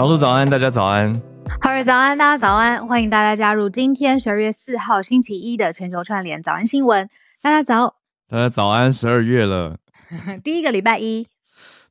小鹿早安，大家早安。好日早安，大家早安。欢迎大家加入今天十二月四号星期一的全球串联早安新闻。大家早，大家早安。十二月了，第一个礼拜一。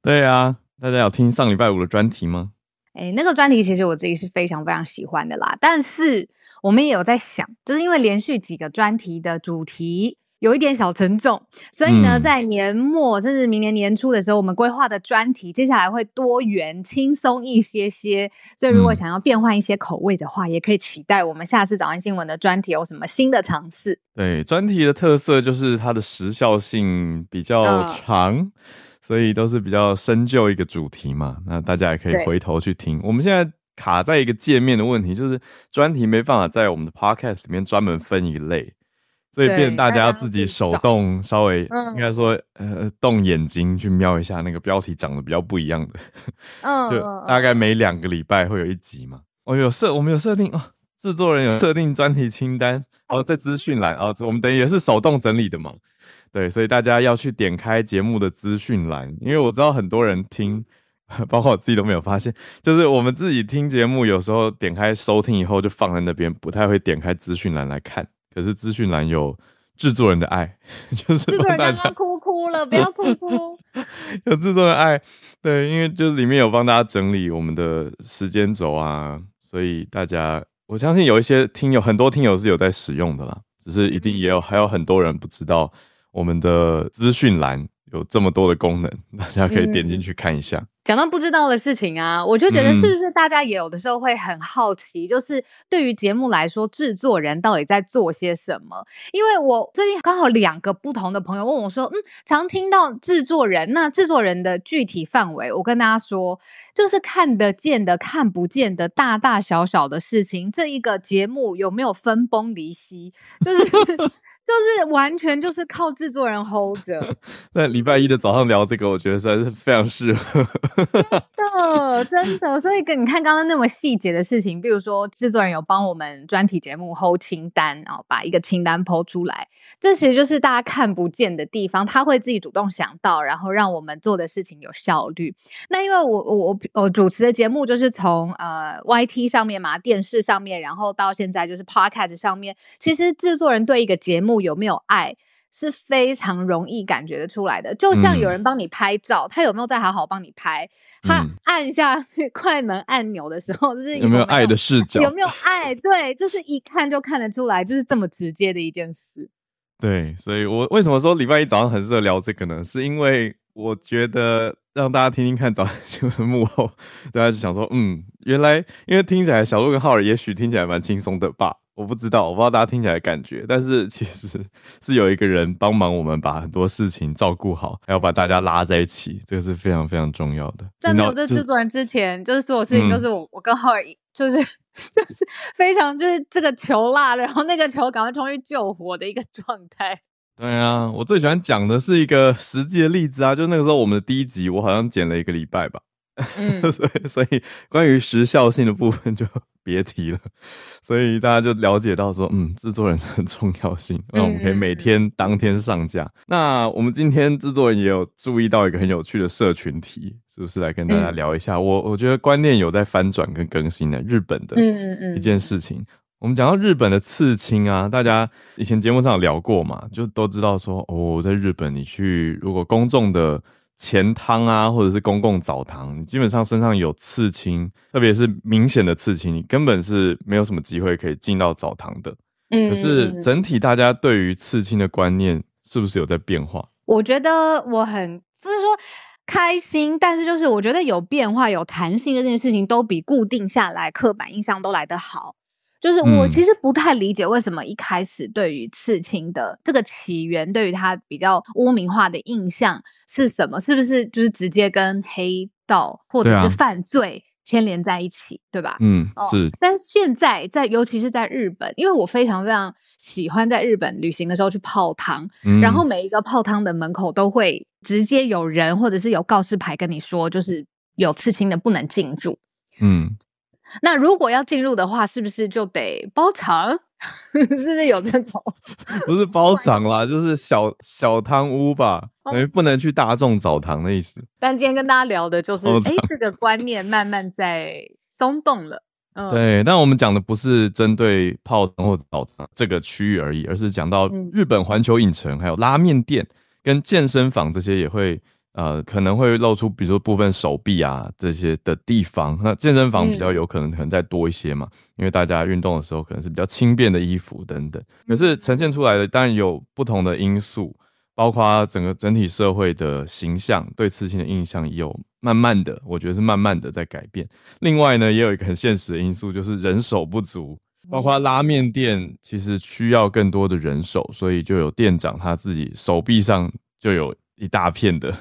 对啊，大家有听上礼拜五的专题吗？哎，那个专题其实我自己是非常非常喜欢的啦。但是我们也有在想，就是因为连续几个专题的主题。有一点小沉重，所以呢，在年末甚至明年年初的时候，我们规划的专题接下来会多元、轻松一些些。所以，如果想要变换一些口味的话，也可以期待我们下次早安新闻的专题有什么新的尝试。对，专题的特色就是它的时效性比较长，嗯、所以都是比较深究一个主题嘛。那大家也可以回头去听。我们现在卡在一个界面的问题，就是专题没办法在我们的 podcast 里面专门分一类。所以变大家要自己手动稍微应该说呃动眼睛去瞄一下那个标题长得比较不一样的，嗯，就大概每两个礼拜会有一集嘛。哦，有设我们有设定哦，制作人有设定专题清单哦，在资讯栏哦，我们等于也是手动整理的嘛。对，所以大家要去点开节目的资讯栏，因为我知道很多人听，包括我自己都没有发现，就是我们自己听节目有时候点开收听以后就放在那边，不太会点开资讯栏来看。可是资讯栏有制作人的爱，就是制作人刚刚哭哭了，不要哭哭。有制作人的爱，对，因为就是里面有帮大家整理我们的时间轴啊，所以大家我相信有一些听友，很多听友是有在使用的啦，只是一定也有还有很多人不知道我们的资讯栏有这么多的功能，大家可以点进去看一下。讲到不知道的事情啊，我就觉得是不是大家也有的时候会很好奇，嗯、就是对于节目来说，制作人到底在做些什么？因为我最近刚好两个不同的朋友问我说，嗯，常听到制作人，那制作人的具体范围，我跟大家说，就是看得见的、看不见的大大小小的事情。这一个节目有没有分崩离析？就是。就是完全就是靠制作人 hold 着。那礼拜一的早上聊这个，我觉得实在是非常适合。真的，真的。所以跟你看刚刚那么细节的事情，比如说制作人有帮我们专题节目 hold 清单，然后把一个清单 po 出来，这其实就是大家看不见的地方，他会自己主动想到，然后让我们做的事情有效率。那因为我我我我主持的节目就是从呃 YT 上面嘛，电视上面，然后到现在就是 Podcast 上面，其实制作人对一个节目。有没有爱是非常容易感觉得出来的，就像有人帮你拍照，嗯、他有没有在好好帮你拍？他按下 快门按钮的时候，就是有没有爱的视角？有没有爱？对，就是一看就看得出来，就是这么直接的一件事。对，所以我为什么说礼拜一早上很适合聊这个呢？是因为我觉得让大家听听看早新闻幕后，大家就想说，嗯，原来因为听起来小鹿跟浩尔也许听起来蛮轻松的吧。我不知道，我不知道大家听起来的感觉，但是其实是有一个人帮忙我们把很多事情照顾好，还要把大家拉在一起，这个是非常非常重要的。在没有这制作人之前，就是所有事情都是我、嗯、我跟浩尔，就是就是非常就是这个球落了，然后那个球赶快冲去救火的一个状态。对啊，我最喜欢讲的是一个实际的例子啊，就那个时候我们的第一集，我好像剪了一个礼拜吧。嗯，所以所以关于时效性的部分就别提了，所以大家就了解到说，嗯，制作人的重要性，那我们可以每天当天上架。嗯、那我们今天制作人也有注意到一个很有趣的社群题，是不是来跟大家聊一下？嗯、我我觉得观念有在翻转跟更新的，日本的一件事情。我们讲到日本的刺青啊，大家以前节目上有聊过嘛，就都知道说，哦，在日本你去如果公众的。钱汤啊，或者是公共澡堂，你基本上身上有刺青，特别是明显的刺青，你根本是没有什么机会可以进到澡堂的。嗯，可是整体大家对于刺青的观念是不是有在变化？我觉得我很就是说开心，但是就是我觉得有变化、有弹性这件事情，都比固定下来刻板印象都来得好。就是我其实不太理解为什么一开始对于刺青的这个起源，对于它比较污名化的印象是什么？是不是就是直接跟黑道或者是犯罪牵连在一起，对，吧？嗯，是。哦，但是现在在，尤其是在日本，因为我非常非常喜欢在日本旅行的时候去泡汤，嗯，然后每一个泡汤的门口都会直接有人或者是有告示牌跟你说，就是有刺青的不能进入。嗯。那如果要进入的话，是不是就得包场？是不是有这种？不是包场啦，就是小小汤屋吧，因为不能去大众澡堂的意思。但今天跟大家聊的就是，哎、欸，这个观念慢慢在松动了。嗯，对。但我们讲的不是针对泡汤或澡堂这个区域而已，而是讲到日本环球影城，还有拉面店跟健身房这些也会。呃，可能会露出，比如说部分手臂啊这些的地方。那健身房比较有可能可能再多一些嘛，嗯、因为大家运动的时候可能是比较轻便的衣服等等。可是呈现出来的当然有不同的因素，包括整个整体社会的形象对刺青的印象有慢慢的，我觉得是慢慢的在改变。另外呢，也有一个很现实的因素，就是人手不足，包括拉面店其实需要更多的人手，所以就有店长他自己手臂上就有一大片的。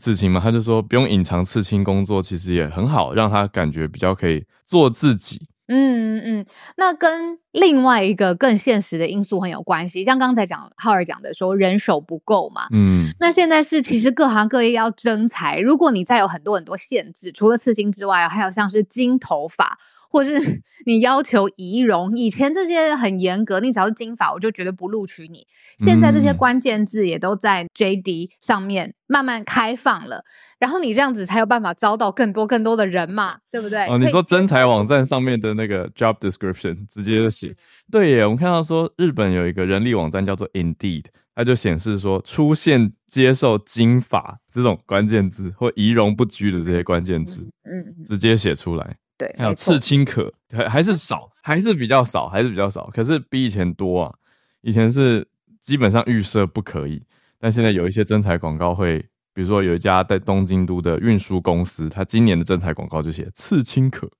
刺青嘛，他就说不用隐藏刺青，工作其实也很好，让他感觉比较可以做自己。嗯嗯，那跟另外一个更现实的因素很有关系，像刚才讲浩尔讲的说人手不够嘛。嗯，那现在是其实各行各业要征才，如果你再有很多很多限制，除了刺青之外，还有像是金头发。或是 你要求仪容，以前这些很严格，你只要是金发，我就绝对不录取你。现在这些关键字也都在 JD 上面慢慢开放了，然后你这样子才有办法招到更多更多的人嘛，对不对？哦，你说真才网站上面的那个 job description 直接就写，对耶。我们看到说日本有一个人力网站叫做 Indeed，它就显示说出现接受金发这种关键字或仪容不拘的这些关键字，嗯，直接写出来。对，还有刺青可还还是少，还是比较少，还是比较少。可是比以前多啊！以前是基本上预设不可以，但现在有一些征才广告会，比如说有一家在东京都的运输公司，他今年的征才广告就写刺青可。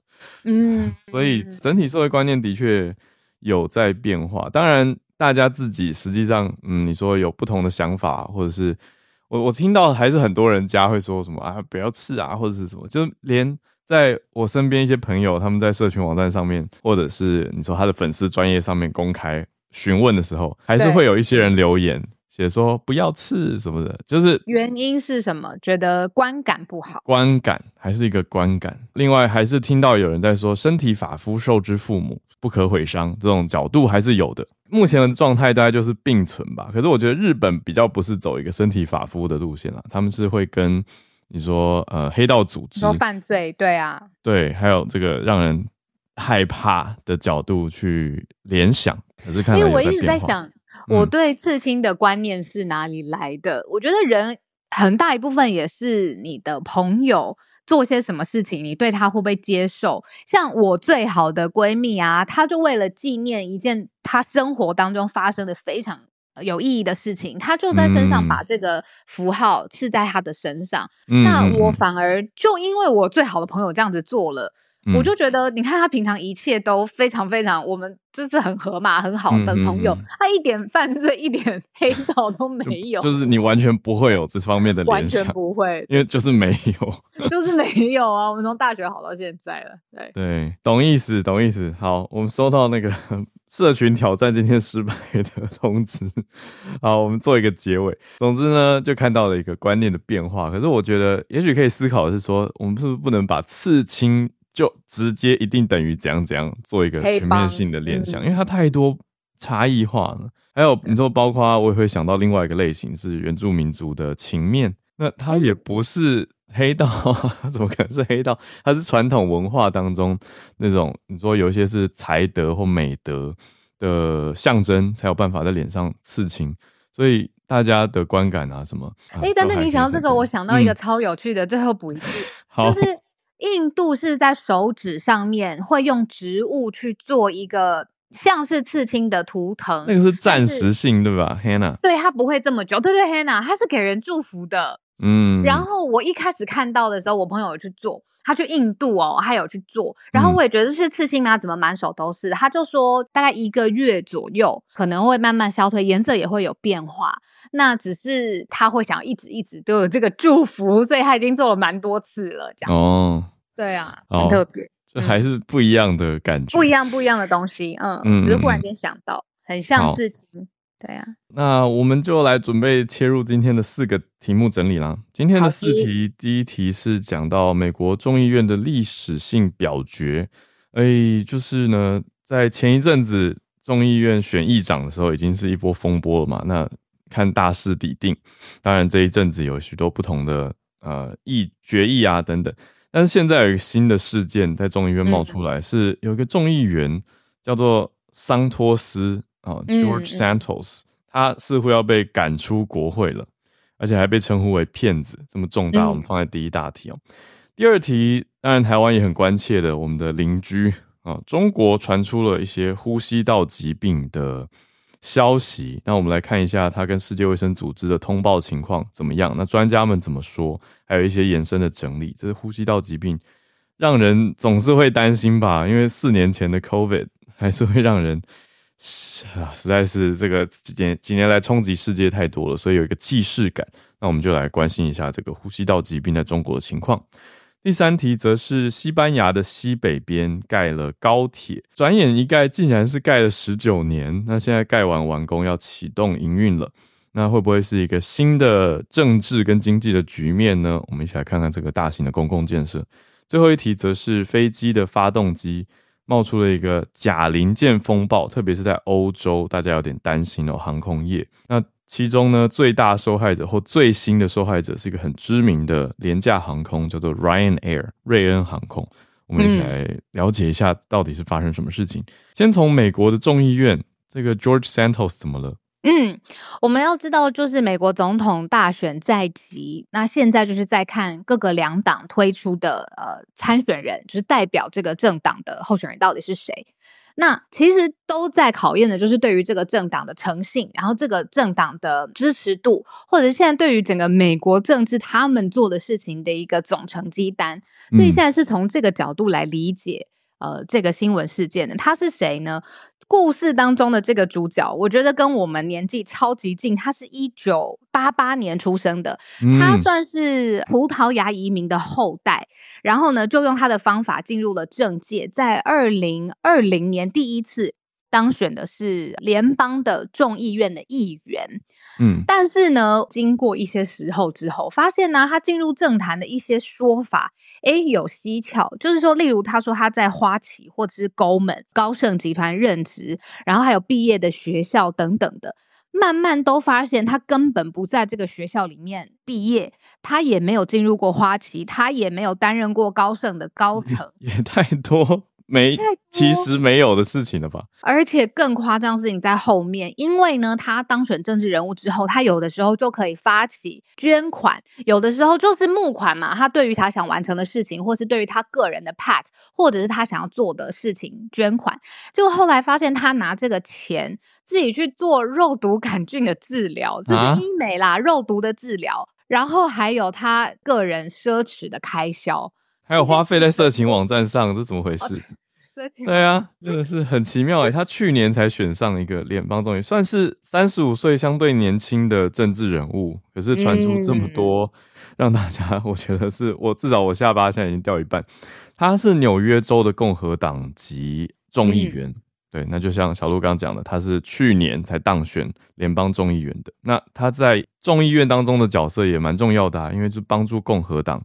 嗯，所以整体社会观念的确有在变化。当然，大家自己实际上，嗯，你说有不同的想法，或者是我我听到还是很多人家会说什么啊，不要刺啊，或者是什么，就连。在我身边一些朋友，他们在社群网站上面，或者是你说他的粉丝专业上面公开询问的时候，还是会有一些人留言写说不要刺什么的，就是原因是什么？觉得观感不好，观感还是一个观感。另外，还是听到有人在说身体发肤受之父母，不可毁伤，这种角度还是有的。目前的状态大概就是并存吧。可是我觉得日本比较不是走一个身体发肤的路线了，他们是会跟。你说呃，黑道组织，说犯罪，对啊，对，还有这个让人害怕的角度去联想，可是看，因为我一直在想，我对刺青的观念是哪里来的？嗯、我觉得人很大一部分也是你的朋友做些什么事情，你对他会不会接受？像我最好的闺蜜啊，她就为了纪念一件她生活当中发生的非常。有意义的事情，他就在身上把这个符号刺在他的身上。嗯、那我反而就因为我最好的朋友这样子做了，嗯、我就觉得，你看他平常一切都非常非常，我们就是很合嘛，很好的朋友，嗯嗯嗯、他一点犯罪、一点 黑道都没有就，就是你完全不会有这方面的 联想，完全不会，因为就是没有，就是没有啊。我们从大学好到现在了，对对，懂意思，懂意思。好，我们收到那个。社群挑战今天失败的通知，好，我们做一个结尾。总之呢，就看到了一个观念的变化。可是我觉得，也许可以思考的是说，我们是不是不能把刺青就直接一定等于怎样怎样做一个全面性的联想，因为它太多差异化了。还有你说，包括我也会想到另外一个类型是原住民族的情面，那它也不是。黑道 怎么可能是黑道？它是传统文化当中那种，你说有一些是才德或美德的象征，才有办法在脸上刺青。所以大家的观感啊什么？哎、欸，但是你想到这个，我想到一个超有趣的，嗯、最后补一句，就是印度是在手指上面会用植物去做一个像是刺青的图腾，那个是暂时性对吧，Hannah？对，它不会这么久。对对，Hannah，它是给人祝福的。嗯，然后我一开始看到的时候，我朋友有去做。他去印度哦，他有去做，然后我也觉得是刺青啊，怎么满手都是？他就说大概一个月左右可能会慢慢消退，颜色也会有变化。那只是他会想一直一直都有这个祝福，所以他已经做了蛮多次了，这样哦。对啊，很特别，这还是不一样的感觉，不一样不一样的东西，嗯，嗯，只是忽然间想到，很像刺青。对呀、啊，那我们就来准备切入今天的四个题目整理啦。今天的四题，第一题是讲到美国众议院的历史性表决。哎，就是呢，在前一阵子众议院选议长的时候，已经是一波风波了嘛。那看大势已定，当然这一阵子有许多不同的呃议决议啊等等。但是现在有一个新的事件在众议院冒出来，嗯、是有一个众议员叫做桑托斯。哦，George Santos，、嗯、他似乎要被赶出国会了，而且还被称呼为骗子，这么重大，我们放在第一大题哦。嗯、第二题，当然台湾也很关切的，我们的邻居啊、哦，中国传出了一些呼吸道疾病的消息，那我们来看一下他跟世界卫生组织的通报情况怎么样？那专家们怎么说？还有一些延伸的整理，这是呼吸道疾病，让人总是会担心吧？因为四年前的 COVID 还是会让人。啊，实在是这个几年几年来冲击世界太多了，所以有一个既视感。那我们就来关心一下这个呼吸道疾病在中国的情况。第三题则是西班牙的西北边盖了高铁，转眼一盖竟然是盖了十九年。那现在盖完完工要启动营运了，那会不会是一个新的政治跟经济的局面呢？我们一起来看看这个大型的公共建设。最后一题则是飞机的发动机。冒出了一个假零件风暴，特别是在欧洲，大家有点担心哦。航空业，那其中呢，最大受害者或最新的受害者是一个很知名的廉价航空，叫做 Ryanair 瑞恩航空。我们一起来了解一下到底是发生什么事情。嗯、先从美国的众议院，这个 George Santos 怎么了？嗯，我们要知道，就是美国总统大选在即，那现在就是在看各个两党推出的呃参选人，就是代表这个政党的候选人到底是谁。那其实都在考验的就是对于这个政党的诚信，然后这个政党的支持度，或者是现在对于整个美国政治他们做的事情的一个总成绩单。所以现在是从这个角度来理解呃这个新闻事件的，他是谁呢？故事当中的这个主角，我觉得跟我们年纪超级近。他是一九八八年出生的，他算是葡萄牙移民的后代。然后呢，就用他的方法进入了政界，在二零二零年第一次。当选的是联邦的众议院的议员，嗯，但是呢，经过一些时候之后，发现呢，他进入政坛的一些说法，诶，有蹊跷，就是说，例如他说他在花旗或者是 Goldman 高盛集团任职，然后还有毕业的学校等等的，慢慢都发现他根本不在这个学校里面毕业，他也没有进入过花旗，他也没有担任过高盛的高层，也太多。没，其实没有的事情了吧？而且更夸张的事情在后面，因为呢，他当选政治人物之后，他有的时候就可以发起捐款，有的时候就是募款嘛。他对于他想完成的事情，或是对于他个人的 pack，或者是他想要做的事情捐款。结果后来发现，他拿这个钱自己去做肉毒杆菌的治疗，就是医美啦，啊、肉毒的治疗，然后还有他个人奢侈的开销。还有花费在色情网站上，这怎么回事？对啊，真的是很奇妙诶。他去年才选上一个联邦众议，算是三十五岁相对年轻的政治人物，可是传出这么多，让大家我觉得是我至少我下巴现在已经掉一半。他是纽约州的共和党籍众议员，对，那就像小鹿刚刚讲的，他是去年才当选联邦众议员的。那他在众议院当中的角色也蛮重要的啊，因为是帮助共和党。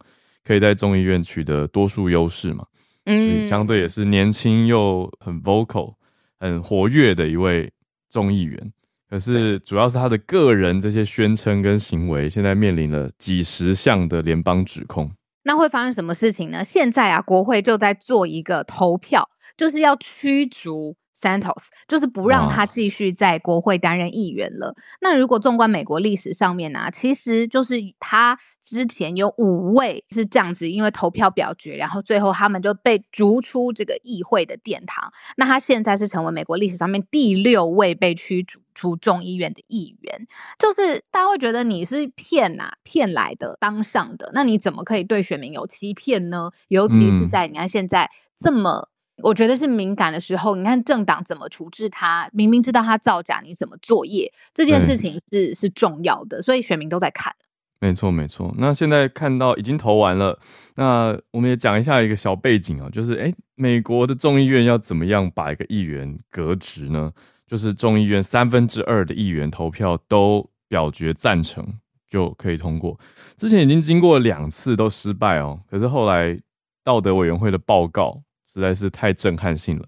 可以在众议院取得多数优势嘛？嗯，相对也是年轻又很 vocal、很活跃的一位众议员。可是主要是他的个人这些宣称跟行为，现在面临了几十项的联邦指控。那会发生什么事情呢？现在啊，国会就在做一个投票，就是要驱逐 Santos 就是不让他继续在国会担任议员了。那如果纵观美国历史上面呢、啊，其实就是他之前有五位是这样子，因为投票表决，然后最后他们就被逐出这个议会的殿堂。那他现在是成为美国历史上面第六位被驱逐出众议院的议员。就是大家会觉得你是骗呐骗来的当上的，那你怎么可以对选民有欺骗呢？尤其是在你看现在这么。我觉得是敏感的时候，你看政党怎么处置他？明明知道他造假，你怎么作业？这件事情是是重要的，所以选民都在看。没错，没错。那现在看到已经投完了，那我们也讲一下一个小背景啊，就是诶，美国的众议院要怎么样把一个议员革职呢？就是众议院三分之二的议员投票都表决赞成就可以通过。之前已经经过两次都失败哦，可是后来道德委员会的报告。实在是太震撼性了，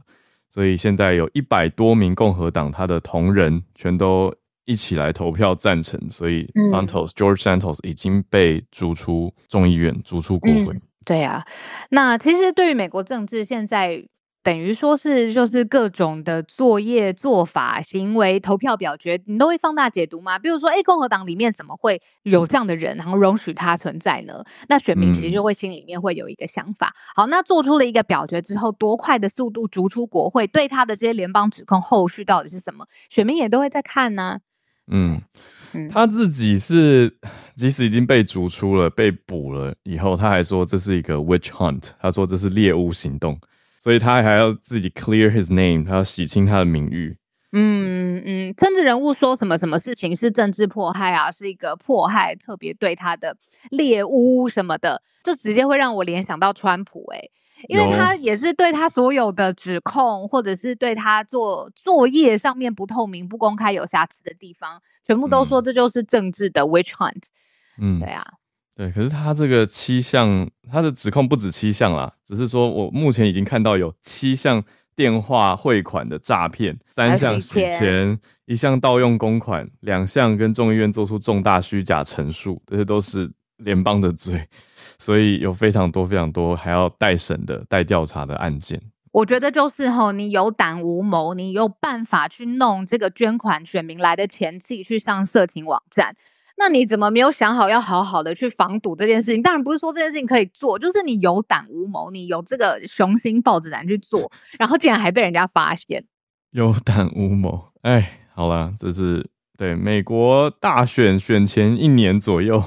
所以现在有一百多名共和党他的同仁全都一起来投票赞成，所以 Santos、嗯、George Santos 已经被逐出众议院，逐出国会。嗯、对啊，那其实对于美国政治现在。等于说是就是各种的作业做法行为投票表决，你都会放大解读吗？比如说，哎，共和党里面怎么会有这样的人，然后容许他存在呢？那选民其实就会心里面会有一个想法。好，那做出了一个表决之后，多快的速度逐出国会，对他的这些联邦指控后续到底是什么？选民也都会在看呢。嗯，他自己是即使已经被逐出了、被捕了以后，他还说这是一个 witch hunt，他说这是猎巫行动。所以他还要自己 clear his name，他要洗清他的名誉。嗯嗯，政治人物说什么什么事情是政治迫害啊，是一个迫害，特别对他的猎巫什么的，就直接会让我联想到川普诶、欸，因为他也是对他所有的指控，或者是对他做作业上面不透明、不公开、有瑕疵的地方，全部都说这就是政治的 witch hunt。嗯，对啊。对，可是他这个七项，他的指控不止七项啦，只是说我目前已经看到有七项电话汇款的诈骗，三项洗钱，一项盗用公款，两项跟众议院做出重大虚假陈述，这些都是联邦的罪，所以有非常多非常多还要待审的、待调查的案件。我觉得就是吼，你有胆无谋，你有办法去弄这个捐款选民来的钱，自己去上色情网站。那你怎么没有想好要好好的去防堵这件事情？当然不是说这件事情可以做，就是你有胆无谋，你有这个雄心豹子胆去做，然后竟然还被人家发现。有胆无谋，哎，好了，这是对美国大选选前一年左右，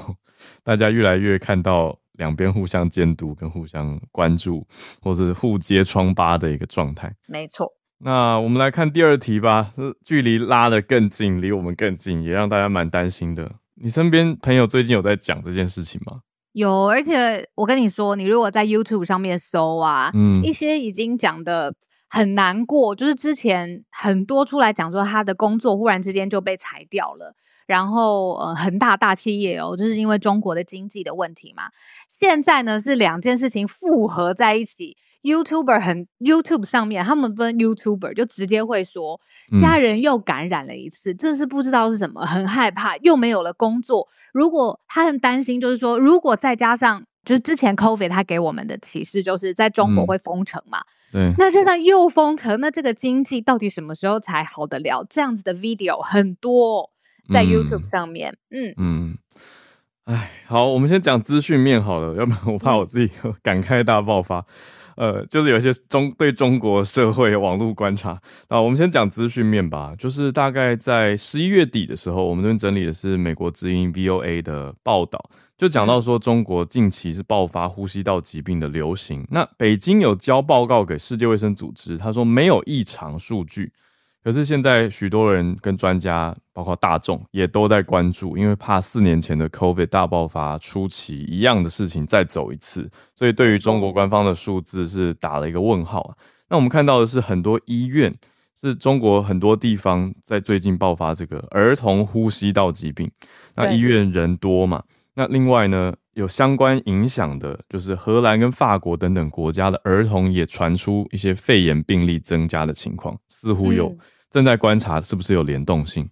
大家越来越看到两边互相监督跟互相关注，或者互揭疮疤的一个状态。没错。那我们来看第二题吧，距离拉得更近，离我们更近，也让大家蛮担心的。你身边朋友最近有在讲这件事情吗？有，而且我跟你说，你如果在 YouTube 上面搜啊，嗯，一些已经讲的很难过，就是之前很多出来讲说他的工作忽然之间就被裁掉了，然后呃，恒大大企业哦，就是因为中国的经济的问题嘛。现在呢是两件事情复合在一起。YouTuber 很 YouTube 上面，他们分 YouTuber 就直接会说，家人又感染了一次，嗯，这是不知道是什么，很害怕，又没有了工作。如果他很担心，就是说，如果再加上就是之前 COVID 他给我们的提示，就是在中国会封城嘛，嗯，对，那现在又封城，那这个经济到底什么时候才好得了？这样子的 video 很多在 YouTube 上面，嗯嗯，哎，好，我们先讲资讯面好了，要不然我怕我自己 感慨大爆发。呃，就是有一些中对中国社会网络观察啊，我们先讲资讯面吧。就是大概在十一月底的时候，我们这边整理的是美国之音 VOA 的报道，就讲到说中国近期是爆发呼吸道疾病的流行。那北京有交报告给世界卫生组织，他说没有异常数据。可是现在许多人跟专家，包括大众，也都在关注，因为怕四年前的 COVID 大爆发初期一样的事情再走一次，所以对于中国官方的数字是打了一个问号啊。那我们看到的是很多医院，是中国很多地方在最近爆发这个儿童呼吸道疾病，那医院人多嘛？那另外呢，有相关影响的，就是荷兰跟法国等等国家的儿童也传出一些肺炎病例增加的情况，似乎有正在观察是不是有联动性。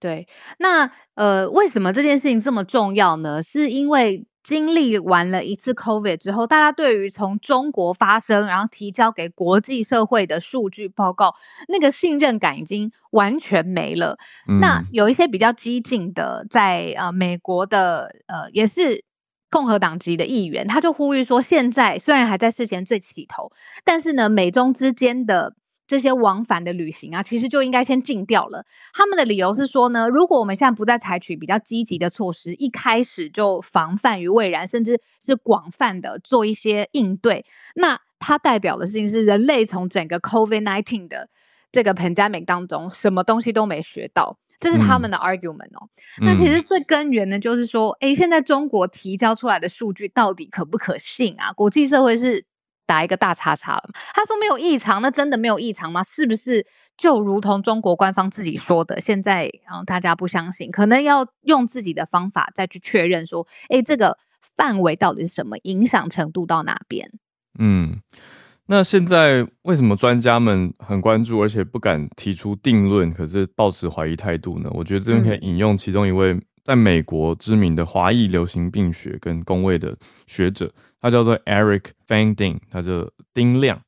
对，那呃，为什么这件事情这么重要呢？是因为经历完了一次 COVID 之后，大家对于从中国发生，然后提交给国际社会的数据报告，那个信任感已经完全没了。嗯、那有一些比较激进的，在呃美国的呃也是共和党籍的议员，他就呼吁说，现在虽然还在事前最起头，但是呢，美中之间的。这些往返的旅行啊，其实就应该先禁掉了。他们的理由是说呢，如果我们现在不再采取比较积极的措施，一开始就防范于未然，甚至是广泛的做一些应对，那它代表的事情是人类从整个 COVID-19 的这个 pandemic 当中，什么东西都没学到，这是他们的 argument 哦。嗯、那其实最根源的就是说，诶，现在中国提交出来的数据到底可不可信啊？国际社会是。打一个大叉叉了。他说没有异常，那真的没有异常吗？是不是就如同中国官方自己说的？现在嗯，大家不相信，可能要用自己的方法再去确认说，诶，这个范围到底是什么，影响程度到哪边？嗯，那现在为什么专家们很关注，而且不敢提出定论，可是抱持怀疑态度呢？我觉得这边可以引用其中一位在美国知名的华裔流行病学跟工位的学者。他叫做 Eric Fanding，他叫丁亮，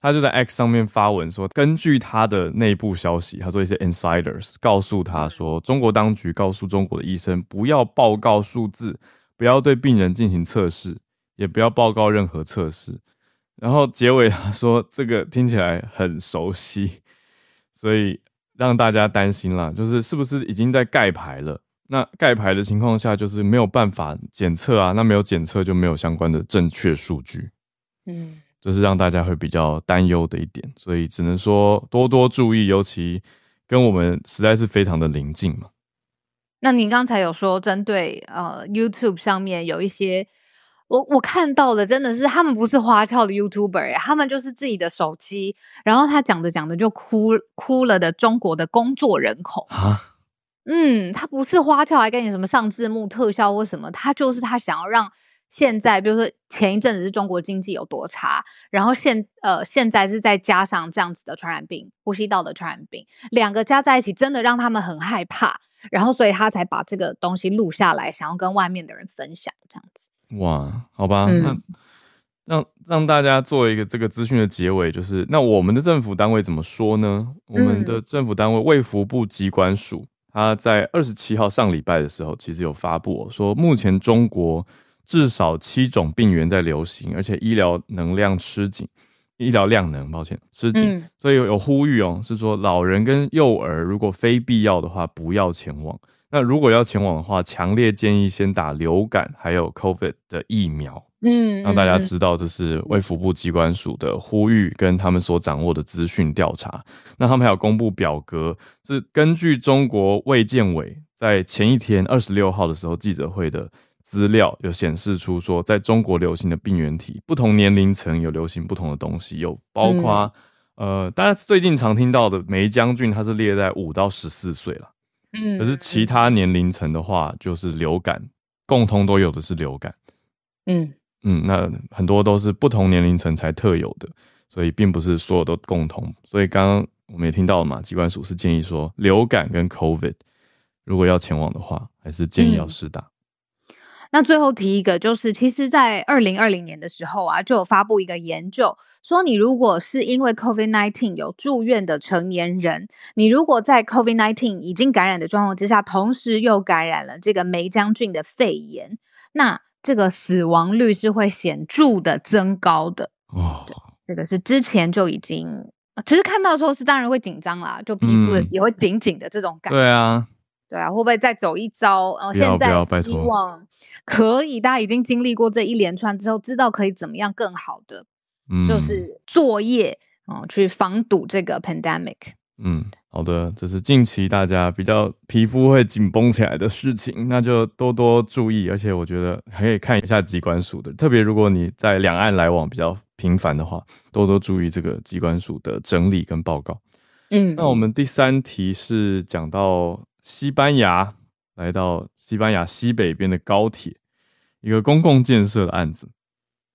他就在 X 上面发文说，根据他的内部消息，他说一些 insiders 告诉他说，中国当局告诉中国的医生，不要报告数字，不要对病人进行测试，也不要报告任何测试。然后结尾他说，这个听起来很熟悉，所以让大家担心了，就是是不是已经在盖牌了？那盖牌的情况下，就是没有办法检测啊，那没有检测就没有相关的正确数据，嗯，这是让大家会比较担忧的一点，所以只能说多多注意，尤其跟我们实在是非常的临近嘛。那您刚才有说针对呃 YouTube 上面有一些，我我看到的真的是他们不是花俏的 YouTuber，他们就是自己的手机，然后他讲着讲着就哭哭了的中国的工作人口啊。嗯，他不是花俏，还跟你什么上字幕特效或什么，他就是他想要让现在，比如说前一阵子是中国经济有多差，然后现呃现在是再加上这样子的传染病，呼吸道的传染病，两个加在一起，真的让他们很害怕，然后所以他才把这个东西录下来，想要跟外面的人分享这样子。哇，好吧，嗯、那让让大家做一个这个资讯的结尾，就是那我们的政府单位怎么说呢？我们的政府单位卫福部机关署。他在二十七号上礼拜的时候，其实有发布说，目前中国至少七种病源在流行，而且医疗能量吃紧，医疗量能，抱歉，吃紧，嗯、所以有呼吁哦，是说老人跟幼儿如果非必要的话，不要前往。那如果要前往的话，强烈建议先打流感还有 COVID 的疫苗。嗯，让大家知道这是卫福部机关署的呼吁，跟他们所掌握的资讯调查。那他们还有公布表格，是根据中国卫健委在前一天二十六号的时候记者会的资料，有显示出说，在中国流行的病原体，不同年龄层有流行不同的东西，有包括、嗯、呃，大家最近常听到的梅将军，他是列在五到十四岁了。嗯，可是其他年龄层的话，就是流感，共同都有的是流感。嗯。嗯，那很多都是不同年龄层才特有的，所以并不是所有都共同。所以刚刚我们也听到了嘛，机关署是建议说，流感跟 COVID 如果要前往的话，还是建议要施打。嗯。那最后提一个，就是其实，在二零二零年的时候啊，就有发布一个研究，说你如果是因为 COVID nineteen 有住院的成年人，你如果在 COVID nineteen 已经感染的状况之下，同时又感染了这个梅将军的肺炎，那这个死亡率是会显著的增高的哦。这个是之前就已经，其实看到的时候是当然会紧张啦，就皮肤也会紧紧的这种感觉。嗯、对啊，对啊，会不会再走一遭？然后现在希望可以，大家已经经历过这一连串之后，知道可以怎么样更好的，嗯、就是作业啊、嗯，去防堵这个 pandemic。嗯。好的，这是近期大家比较皮肤会紧绷起来的事情，那就多多注意。而且我觉得还可以看一下机关署的，特别如果你在两岸来往比较频繁的话，多多注意这个机关署的整理跟报告。嗯，那我们第三题是讲到西班牙，来到西班牙西北边的高铁，一个公共建设的案子。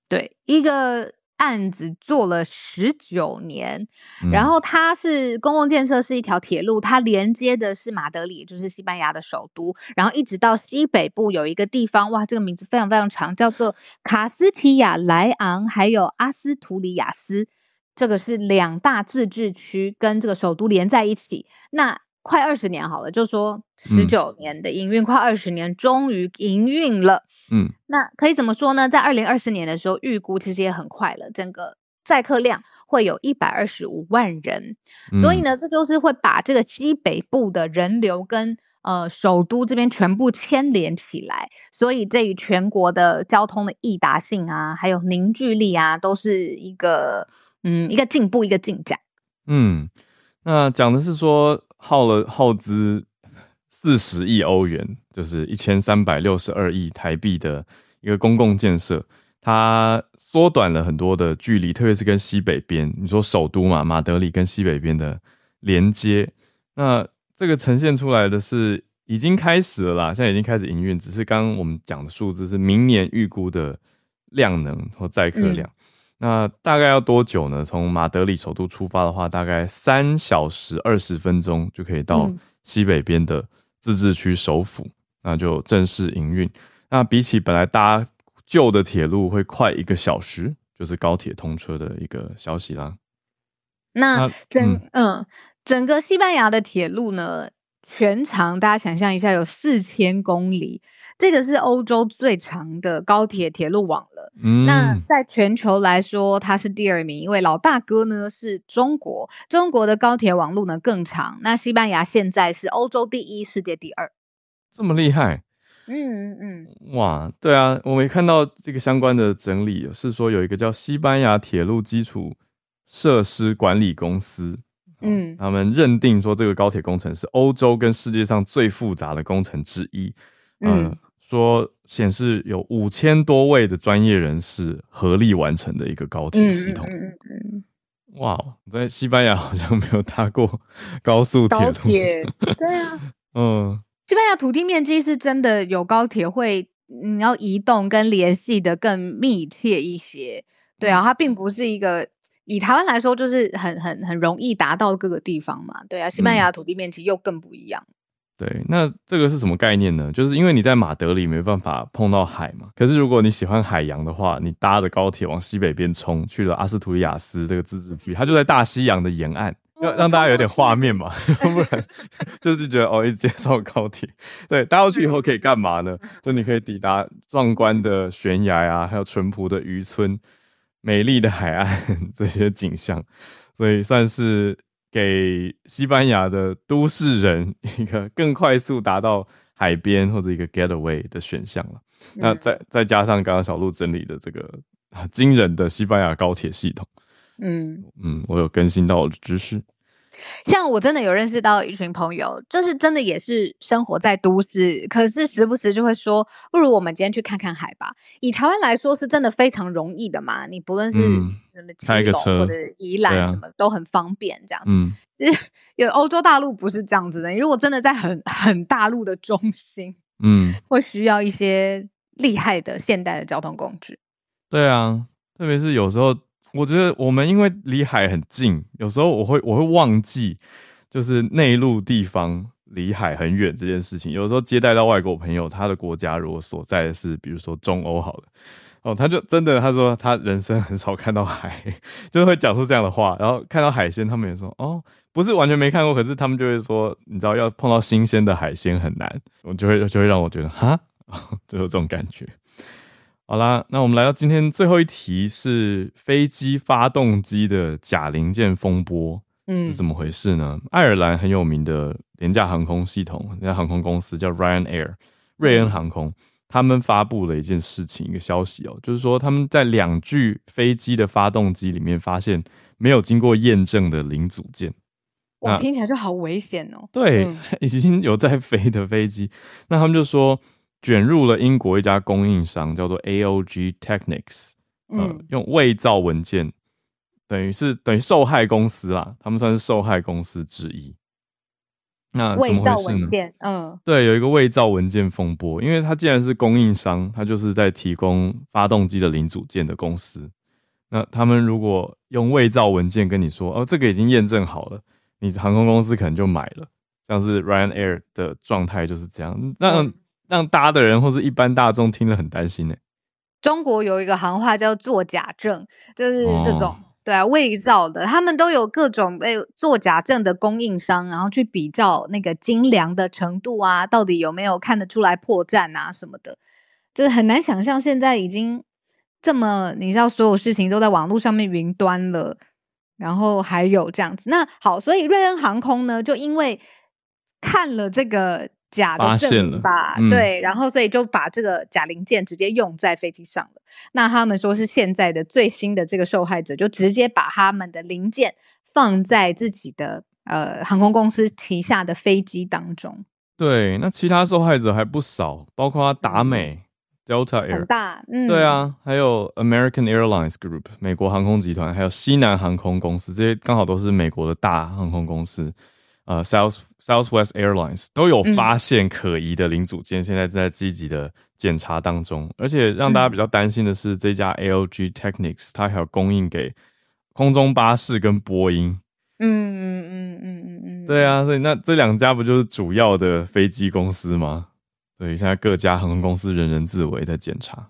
对，一个。案子做了十九年，嗯、然后它是公共建设，是一条铁路，它连接的是马德里，就是西班牙的首都，然后一直到西北部有一个地方，哇，这个名字非常非常长，叫做卡斯提亚莱昂，还有阿斯图里亚斯，这个是两大自治区跟这个首都连在一起。那快二十年好了，就说十九年的营运，嗯、快二十年终于营运了。嗯，那可以怎么说呢？在二零二四年的时候，预估其实也很快了，整个载客量会有一百二十五万人，嗯、所以呢，这就是会把这个西北部的人流跟呃首都这边全部牵连起来，所以对于全国的交通的易达性啊，还有凝聚力啊，都是一个嗯一个进步，一个进展。嗯，那讲的是说耗了耗资。四十亿欧元，就是一千三百六十二亿台币的一个公共建设，它缩短了很多的距离，特别是跟西北边，你说首都嘛，马德里跟西北边的连接，那这个呈现出来的是已经开始了啦，现在已经开始营运，只是刚刚我们讲的数字是明年预估的量能和载客量，嗯、那大概要多久呢？从马德里首都出发的话，大概三小时二十分钟就可以到西北边的。自治区首府，那就正式营运。那比起本来搭旧的铁路会快一个小时，就是高铁通车的一个消息啦。那整嗯，嗯，整个西班牙的铁路呢，全长大家想象一下有四千公里，这个是欧洲最长的高铁铁路网了。嗯，那在全球来说，它是第二名，因为老大哥呢是中国，中国的高铁网路呢更长。那西班牙现在是欧洲第一，世界第二，这么厉害？嗯嗯嗯，哇，对啊，我们看到这个相关的整理，是说有一个叫西班牙铁路基础设施管理公司。嗯，他们认定说这个高铁工程是欧洲跟世界上最复杂的工程之一。呃、嗯，说显示有五千多位的专业人士合力完成的一个高铁系统。嗯嗯嗯。哇，我在西班牙好像没有搭过高速铁路。高铁。对啊。嗯，西班牙土地面积是真的有高铁会，你要移动跟联系的更密切一些。对啊，它并不是一个。以台湾来说，就是很很很容易达到各个地方嘛，对啊。西班牙土地面积又更不一样。嗯。对，那这个是什么概念呢？就是因为你在马德里没办法碰到海嘛，可是如果你喜欢海洋的话，你搭着高铁往西北边冲，去了阿斯图里亚斯这个自治区，它就在大西洋的沿岸，要让大家有点画面嘛，不然就是觉得哦，一直介绍高铁。对，搭过去以后可以干嘛呢？就你可以抵达壮观的悬崖啊，还有淳朴的渔村。美丽的海岸 这些景象，所以算是给西班牙的都市人一个更快速达到海边或者一个 getaway 的选项了。嗯、那再再加上刚刚小鹿整理的这个惊人的西班牙高铁系统，嗯嗯，我有更新到我的知识。像我真的有认识到一群朋友，就是真的也是生活在都市，可是时不时就会说，不如我们今天去看看海吧。以台湾来说，是真的非常容易的嘛，你不论是什么开个车或者宜兰什么都很方便，这样子。嗯，有欧洲大陆不是这样子的，你如果真的在很很大陆的中心，嗯，会需要一些厉害的现代的交通工具。对啊，特别是有时候。我觉得我们因为离海很近，有时候我会我会忘记，就是内陆地方离海很远这件事情。有时候接待到外国朋友，他的国家如果所在的是比如说中欧好了，哦，他就真的他说他人生很少看到海，就会讲出这样的话。然后看到海鲜，他们也说哦，不是完全没看过，可是他们就会说，你知道要碰到新鲜的海鲜很难，我就会就会让我觉得哈，就 有这种感觉。好啦，那我们来到今天最后一题，是飞机发动机的假零件风波，嗯，是怎么回事呢？爱尔兰很有名的廉价航空系统，那家航空公司叫 Ryanair，瑞恩航空，他们发布了一件事情，一个消息哦，就是说他们在两具飞机的发动机里面发现没有经过验证的零组件，哇，听起来就好危险哦。对，嗯、已经有在飞的飞机，那他们就说。卷入了英国一家供应商，叫做 AOG Technics，呃、嗯，用伪造文件，等于是等于受害公司啦，他们算是受害公司之一。那怎么回事呢？嗯，对，有一个伪造文件风波，因为他既然是供应商，他就是在提供发动机的零组件的公司。那他们如果用伪造文件跟你说，哦，这个已经验证好了，你航空公司可能就买了。像是 Ryanair 的状态就是这样，那、嗯、让搭的人或是一般大众听了很担心呢。中国有一个行话叫做假证，就是这种。哦对啊，伪造的，他们都有各种被做假证的供应商，然后去比较那个精良的程度啊，到底有没有看得出来破绽啊什么的，就是很难想象现在已经这么，你知道所有事情都在网络上面云端了，然后还有这样子。那好，所以瑞恩航空呢，就因为看了这个。假的证明吧，嗯、对，然后所以就把这个假零件直接用在飞机上了。那他们说是现在的最新的这个受害者，就直接把他们的零件放在自己的呃航空公司旗下的飞机当中。对，那其他受害者还不少，包括达美、嗯、Delta Air，很大，嗯，对啊，还有 American Airlines Group 美国航空集团，还有西南航空公司，这些刚好都是美国的大航空公司。呃，South Southwest Airlines 都有发现可疑的零组件，嗯、现在正在积极的检查当中。而且让大家比较担心的是，这家 AOG Technics 它还有供应给空中巴士跟波音。嗯嗯嗯嗯嗯嗯，对啊，所以那这两家不就是主要的飞机公司吗？所以现在各家航空公司人人自危在检查，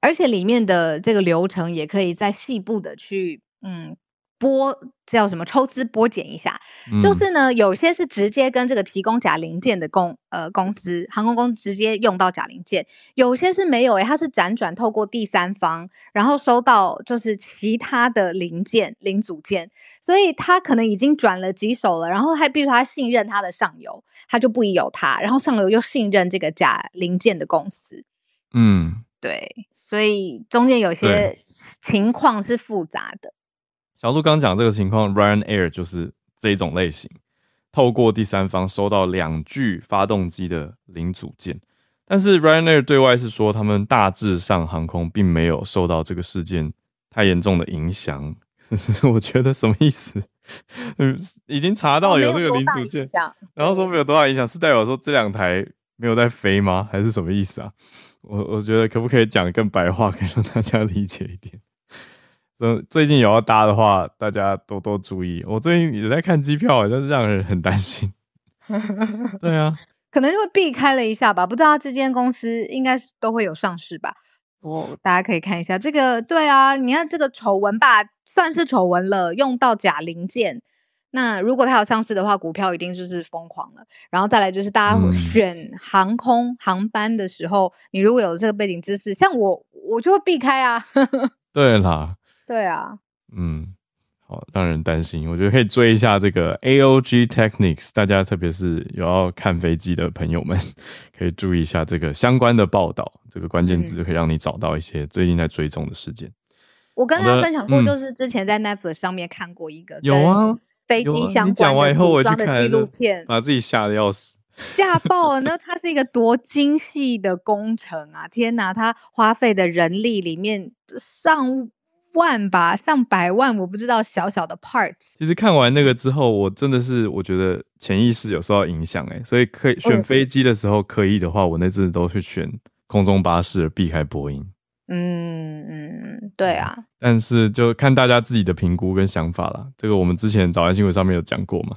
而且里面的这个流程也可以再细部的去嗯。剥叫什么？抽丝剥茧一下，嗯、就是呢，有些是直接跟这个提供假零件的公呃公司航空公司直接用到假零件，有些是没有诶、欸，它是辗转透过第三方，然后收到就是其他的零件零组件，所以他可能已经转了几手了，然后还比如说他信任他的上游，他就不疑有他，然后上游又信任这个假零件的公司，嗯，对，所以中间有些情况是复杂的。小鹿刚讲这个情况，Ryanair 就是这一种类型，透过第三方收到两具发动机的零组件，但是 Ryanair 对外是说，他们大致上航空并没有受到这个事件太严重的影响。我觉得什么意思？嗯，已经查到有这个零组件，然后说没有多大影响，是代表说这两台没有在飞吗？还是什么意思啊？我我觉得可不可以讲更白话，可以让大家理解一点？最近有要搭的话，大家多多注意。我最近也在看机票，但是让人很担心。对啊，可能就会避开了一下吧。不知道这间公司应该都会有上市吧？我大家可以看一下这个。对啊，你看这个丑闻吧，算是丑闻了，用到假零件。那如果它有上市的话，股票一定就是疯狂了。然后再来就是大家选航空航班的时候，嗯、你如果有这个背景知识，像我，我就会避开啊。对啦。对啊，嗯，好，让人担心。我觉得可以追一下这个 AOG Technics，大家特别是有要看飞机的朋友们，可以注意一下这个相关的报道。这个关键字可以让你找到一些最近在追踪的事件。嗯、我跟大家分享过，就是之前在 Netflix 上面看过一个有啊飞机相关的组装的纪录片，把自己吓得要死，吓 爆了。那它是一个多精细的工程啊！天哪，它花费的人力里面上。万吧，上百万，我不知道小小的 part。其实看完那个之后，我真的是我觉得潜意识有受到影响哎，所以可以选飞机的时候，可以的话，我那阵子都去选空中巴士，避开波音。嗯嗯，对啊。但是就看大家自己的评估跟想法啦。这个我们之前早安新闻上面有讲过嘛，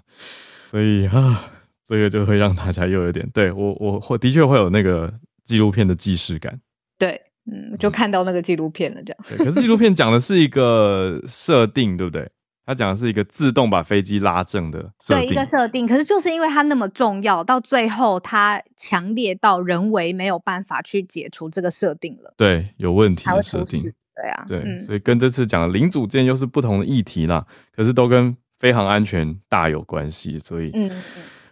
所以啊，这个就会让大家又有点对我我我的确会有那个纪录片的既视感。对。嗯，就看到那个纪录片了，这样。对，可是纪录片讲的是一个设定，对不对？他讲的是一个自动把飞机拉正的设定。对，一个设定。可是就是因为它那么重要，到最后它强烈到人为没有办法去解除这个设定了。对，有问题的设定。对啊，对，嗯、所以跟这次讲的零组件又是不同的议题啦。可是都跟飞航安全大有关系，所以嗯，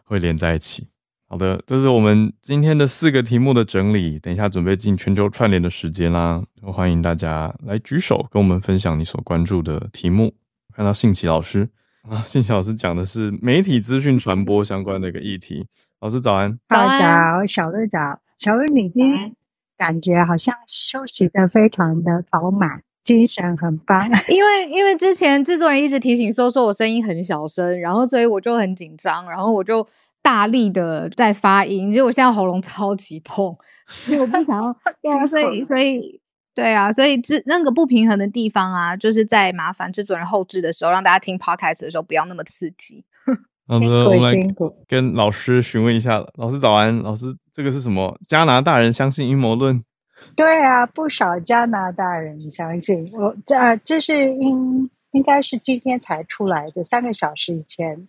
会连在一起。好的，这是我们今天的四个题目的整理。等一下准备进全球串联的时间啦，欢迎大家来举手跟我们分享你所关注的题目。看到信奇老师啊，信奇老师讲的是媒体资讯传播相关的一个议题。老师早安，早早，小瑞早，小瑞你今天感觉好像休息的非常的饱满，精神很棒。因为因为之前制作人一直提醒说说我声音很小声，然后所以我就很紧张，然后我就。大力的在发音，结果我现在喉咙超级痛，所以我不想要。对啊，所以所以对啊，所以这那个不平衡的地方啊，就是在麻烦制作人后置的时候，让大家听 podcast 的时候不要那么刺激。好的，我们来跟老师询问一下。老师早安，老师，这个是什么？加拿大人相信阴谋论？对啊，不少加拿大人相信。我这、啊、这是应应该是今天才出来的，三个小时以前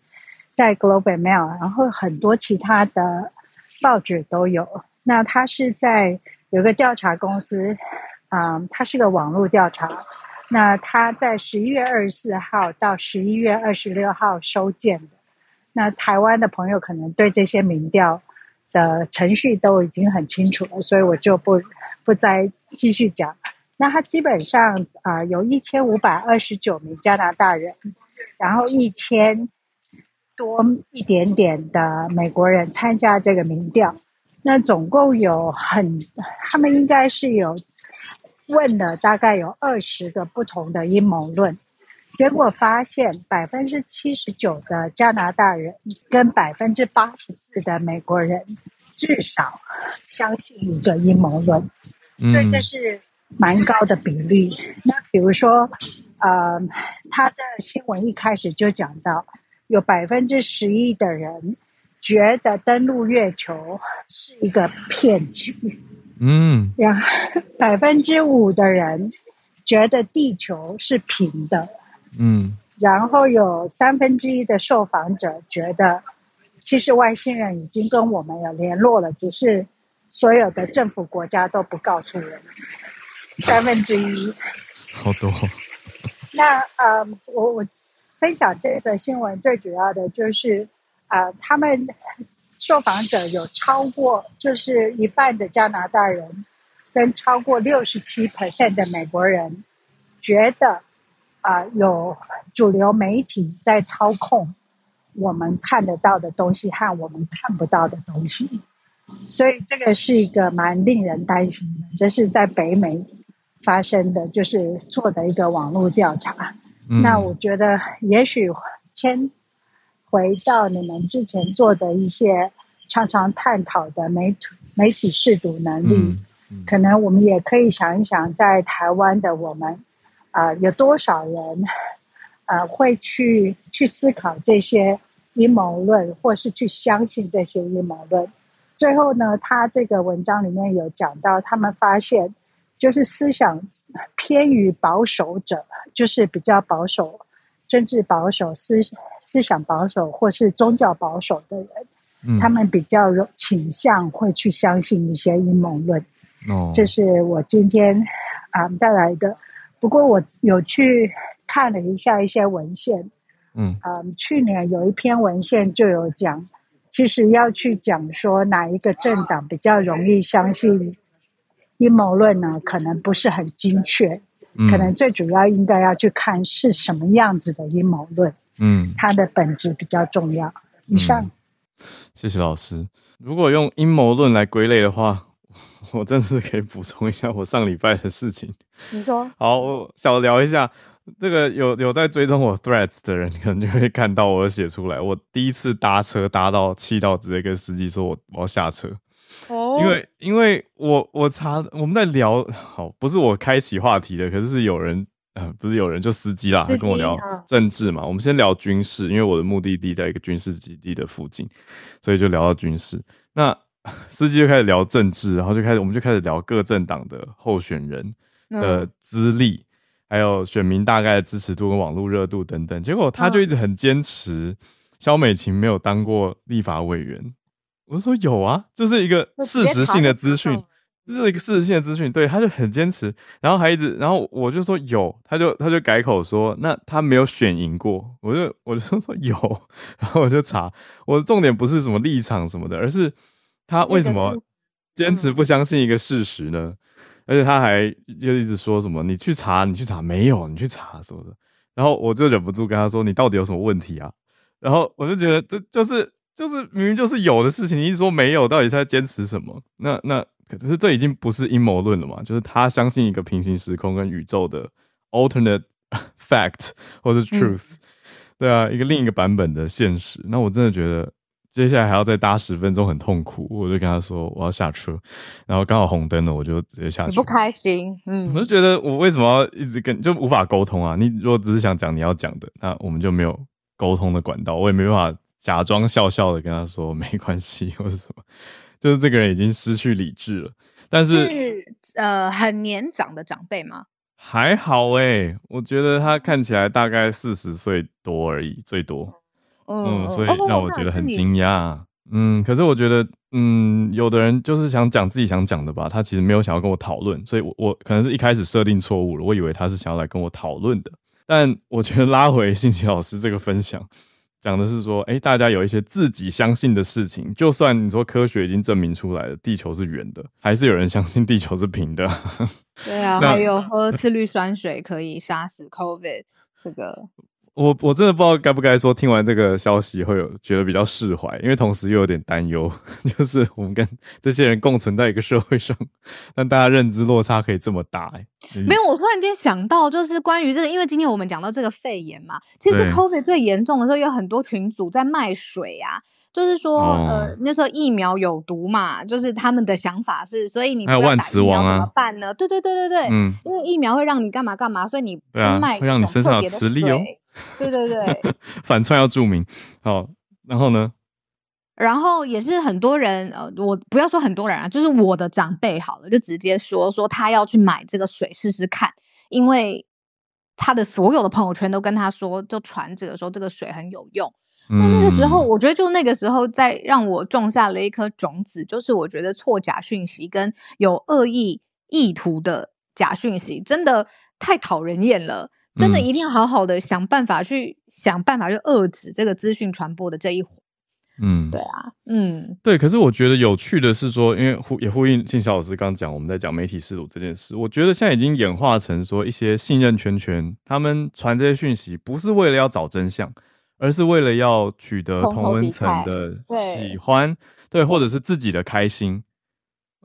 在 Globe and Mail，然后很多其他的报纸都有。那他是在有个调查公司，嗯，他是个网络调查。那他在十一月二十四号到十一月二十六号收件的。那台湾的朋友可能对这些民调的程序都已经很清楚了，所以我就不不再继续讲。那他基本上啊、有一千五百二十九名加拿大人，然后一千多一点点的美国人参加这个民调。那总共有很，他们应该是有问了大概有二十个不同的阴谋论。结果发现，百分之七十九的加拿大人跟百分之八十四的美国人至少相信一个阴谋论，所以这是蛮高的比例。那比如说，呃，他的新闻一开始就讲到，有百分之十一的人觉得登陆月球是一个骗局，嗯，然后百分之五的人觉得地球是平的。嗯，然后有三分之一的受访者觉得，其实外星人已经跟我们有联络了，只是所有的政府国家都不告诉我们。三分之一，好多。那呃，我我分享这个新闻最主要的就是啊、他们受访者有超过就是一半的加拿大人，跟超过六十七 percent 的美国人觉得。啊、有主流媒体在操控我们看得到的东西和我们看不到的东西，所以这个是一个蛮令人担心的。这是在北美发生的，就是做的一个网络调查。嗯、那我觉得，也许先回到你们之前做的一些常常探讨的媒体媒体试读能力，嗯嗯、可能我们也可以想一想，在台湾的我们。啊、呃，有多少人，呃，会去去思考这些阴谋论，或是去相信这些阴谋论？最后呢，他这个文章里面有讲到，他们发现，就是思想偏于保守者，就是比较保守、政治保守、思思想保守或是宗教保守的人，嗯、他们比较有倾向会去相信一些阴谋论。哦，这是我今天啊、呃、带来的。不过我有去看了一下一些文献，嗯，嗯，去年有一篇文献就有讲，其实要去讲说哪一个政党比较容易相信阴谋论呢？可能不是很精确，嗯，可能最主要应该要去看是什么样子的阴谋论，嗯，它的本质比较重要。以上，嗯，谢谢老师。如果用阴谋论来归类的话。我真是可以补充一下我上礼拜的事情。你说好，我小聊一下这个有有在追踪我 Threads 的人，可能就会看到我写出来。我第一次搭车搭到气到直接跟司机说我我要下车。哦，因为因为我我查我们在聊，好不是我开启话题的，可是是有人呃不是有人就司机啦，他跟我聊政治嘛。我们先聊军事，因为我的目的地在一个军事基地的附近，所以就聊到军事。那 司机就开始聊政治，然后就开始，我们就开始聊各政党的候选人的资历，嗯、还有选民大概的支持度跟网络热度等等。结果他就一直很坚持，萧美琴没有当过立法委员。我说有啊，就是一个事实性的资讯，就是一个事实性的资讯。对，他就很坚持，然后还一直，然后我就说有，他就他就改口说，那他没有选赢过。我就我就说说 有，然后我就查，我的重点不是什么立场什么的，而是。他为什么坚持不相信一个事实呢？嗯、而且他还就一直说什么“你去查，你去查，没有，你去查什么的”。然后我就忍不住跟他说：“你到底有什么问题啊？”然后我就觉得这就是就是明明就是有的事情，你一直说没有，到底是在坚持什么？那那可是这已经不是阴谋论了嘛？就是他相信一个平行时空跟宇宙的 alternate fact 或者 truth，、嗯、对啊，一个另一个版本的现实。那我真的觉得。接下来还要再搭十分钟，很痛苦。我就跟他说我要下车，然后刚好红灯了，我就直接下去。你不开心？嗯，我就觉得我为什么要一直跟就无法沟通啊？你如果只是想讲你要讲的，那我们就没有沟通的管道，我也没办法假装笑笑的跟他说没关系 或者什么。就是这个人已经失去理智了。但是，是呃很年长的长辈吗？还好哎、欸，我觉得他看起来大概四十岁多而已，最多。嗯，所以让我觉得很惊讶。嗯，可是我觉得，嗯，有的人就是想讲自己想讲的吧，他其实没有想要跟我讨论，所以我我可能是一开始设定错误了，我以为他是想要来跟我讨论的。但我觉得拉回信奇老师这个分享，讲的是说，哎、欸，大家有一些自己相信的事情，就算你说科学已经证明出来了，地球是圆的，还是有人相信地球是平的。对啊，还有喝次氯酸水可以杀死 COVID 这个。我我真的不知道该不该说，听完这个消息会有觉得比较释怀，因为同时又有点担忧，就是我们跟这些人共存在一个社会上，但大家认知落差可以这么大。没有，我突然间想到，就是关于这个，因为今天我们讲到这个肺炎嘛，其实 COVID 最严重的时候，有很多群组在卖水啊，就是说、哦、呃那时候疫苗有毒嘛，就是他们的想法是，所以你不要打疫苗怎么办呢？对对对对对，嗯，因为疫苗会让你干嘛干嘛，所以你不卖、啊、会让你身上有磁力哦。对 对对，反串要注明好，然后呢？然后也是很多人，呃，我不要说很多人啊，就是我的长辈好了，就直接说说他要去买这个水试试看，因为他的所有的朋友圈都跟他说，就传这个说这个水很有用。那、嗯、那个时候，我觉得就那个时候在让我种下了一颗种子，就是我觉得错假讯息跟有恶意意图的假讯息真的太讨人厌了。真的一定要好好的想办法去、嗯、想办法去遏制这个资讯传播的这一环。嗯，对啊，嗯，对。可是我觉得有趣的是说，因为呼也呼应信小老师刚刚讲，我们在讲媒体识读这件事，我觉得现在已经演化成说一些信任圈圈，他们传这些讯息不是为了要找真相，而是为了要取得同温层的喜欢，对，对，或者是自己的开心。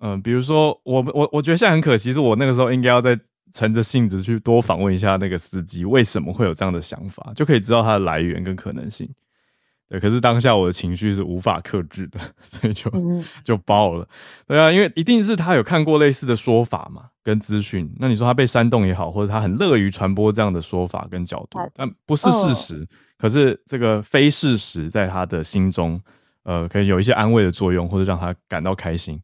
嗯、呃，比如说我我我觉得现在很可惜，是我那个时候应该要在。趁着性子去多访问一下那个司机，为什么会有这样的想法，就可以知道它的来源跟可能性。对，可是当下我的情绪是无法克制的，所以就就爆了。对啊，因为一定是他有看过类似的说法嘛，跟资讯。那你说他被煽动也好，或者他很乐于传播这样的说法跟角度，但不是事实。可是这个非事实在他的心中，呃，可以有一些安慰的作用，或者让他感到开心，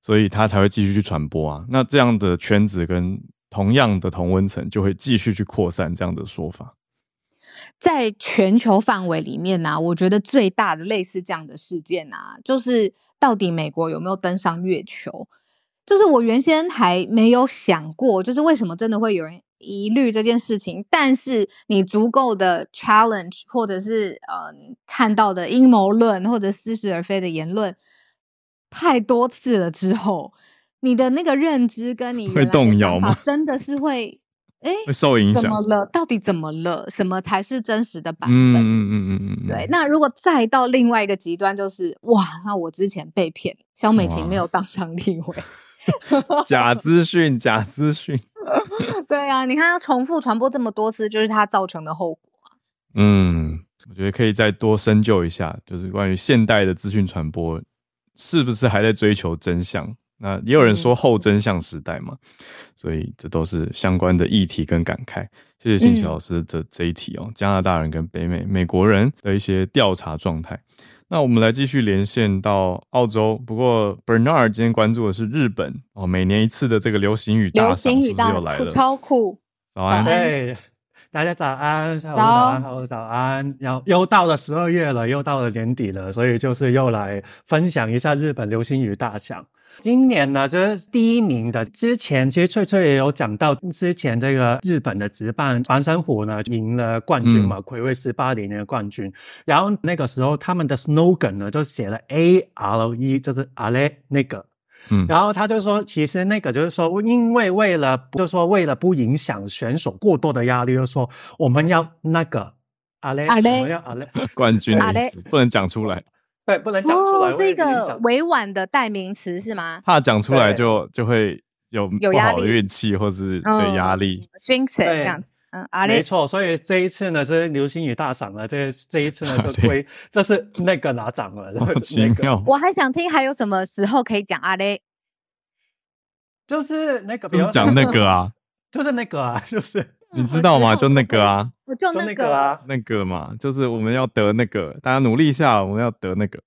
所以他才会继续去传播啊。那这样的圈子跟同样的同温层就会继续去扩散这样的说法，在全球范围里面呢、我觉得最大的类似这样的事件啊，就是到底美国有没有登上月球？就是我原先还没有想过，就是为什么真的会有人疑虑这件事情。但是你足够的 challenge，或者是呃看到的阴谋论或者似是而非的言论太多次了之后。你的那个认知跟你会动摇吗？真的是会，哎、欸，会受影响？怎么了？到底怎么了？什么才是真实的版本？嗯嗯嗯嗯对。那如果再到另外一个极端，就是哇，那我之前被骗，肖美琴没有当上立委，假资讯，假资讯。对啊，你看他重复传播这么多次，就是他造成的后果。嗯，我觉得可以再多深究一下，就是关于现代的资讯传播，是不是还在追求真相？那也有人说后真相时代嘛，嗯、所以这都是相关的议题跟感慨。谢谢信奇老师的这一题哦、喔，加拿大人跟北美美国人的一些调查状态。那我们来继续连线到澳洲，不过 Bernard 今天关注的是日本哦、喔，每年一次的这个流行语大赏是不是又来了？超酷！早安。大家早安，下午早安，好早安。然后又到了十二月了，又到了年底了，所以就是又来分享一下日本流星雨大赏。今年呢，就是第一名的。之前其实翠翠也有讲到，之前这个日本的职棒阪神虎呢赢了冠军嘛，魁违十八年的冠军。然后那个时候他们的 slogan 呢就写了 A L E，就是あれ那个。嗯，然后他就说，其实那个就是说，因为为了，就是说为了不影响选手过多的压力，就是说我们要那个阿雷，阿雷，我们要阿雷 冠军的意思，不能讲出来，对，不能讲出来，这个委婉的代名词是吗？怕讲出来就就会有不好的运气，或是对压力，jinx 这样子。嗯，阿，没错。所以这一次呢是流星雨大赏了，这这一次呢就 归这是那个拿奖了，好奇妙。我还想听还有什么时候可以讲阿雷，就是那个，就是讲那个啊，就是那个啊，就是你知道吗？就那个啊，我就那个啊，那个嘛，就是我们要得那个，大家努力一下，我们要得那个。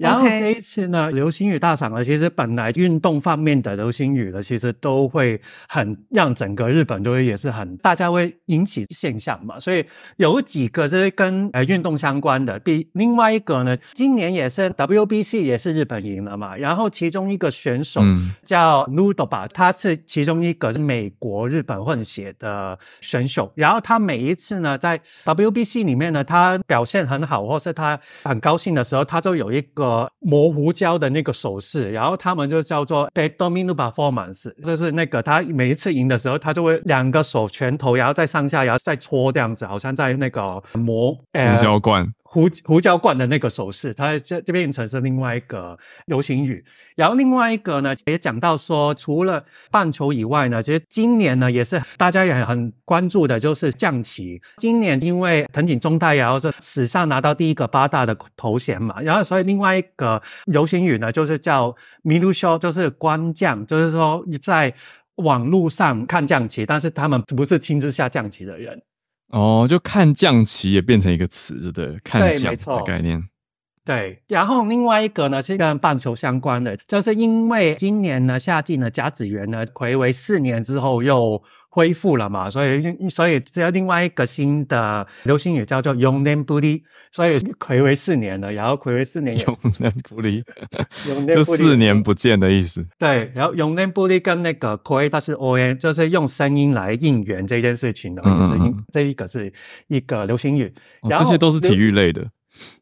然后这一次呢流星雨大赏呢，其实本来运动方面的流星雨呢，其实都会很让整个日本都会也是很大家会引起现象嘛。所以有几个是跟呃运动相关的，比另外一个呢，今年也是 WBC 也是日本赢了嘛。然后其中一个选手叫 Noodle 吧他是其中一个是美国日本混血的选手。然后他每一次呢在 WBC 里面呢，他表现很好，或是他很高兴的时候，他就有一个。呃，磨胡椒的那个手势，然后他们就叫做 Deadminu Performance，就是那个他每一次赢的时候，他就会两个手拳头，然后再上下，然后再搓这样子，好像在那个磨胡椒罐。胡胡椒罐的那个手势，它这这变成是另外一个流行语。然后另外一个呢，也讲到说，除了棒球以外呢，其实今年呢也是大家也很关注的，就是将棋。今年因为藤井宗太，然后是史上拿到第一个八大的头衔嘛，然后所以另外一个流行语呢，就是叫ミルショ，就是观将，就是说在网络上看将棋，但是他们不是亲自下将棋的人。 哦，就看将棋也变成一个词，对不对？看降的概念。对，然后另外一个呢是跟棒球相关的，就是因为今年呢夏季呢甲子园呢睽违四年之后又恢复了嘛，所以所以只有另外一个新的流行语叫做四年ぶり，所以睽违四年了，然后睽违四年，四年不离，就四年不见的意思。对，然后四年ぶり跟那个可以它是 O N，就是用声音来应援这件事情的，嗯嗯嗯这一个是一个流行语，然后、哦、这些都是体育类的。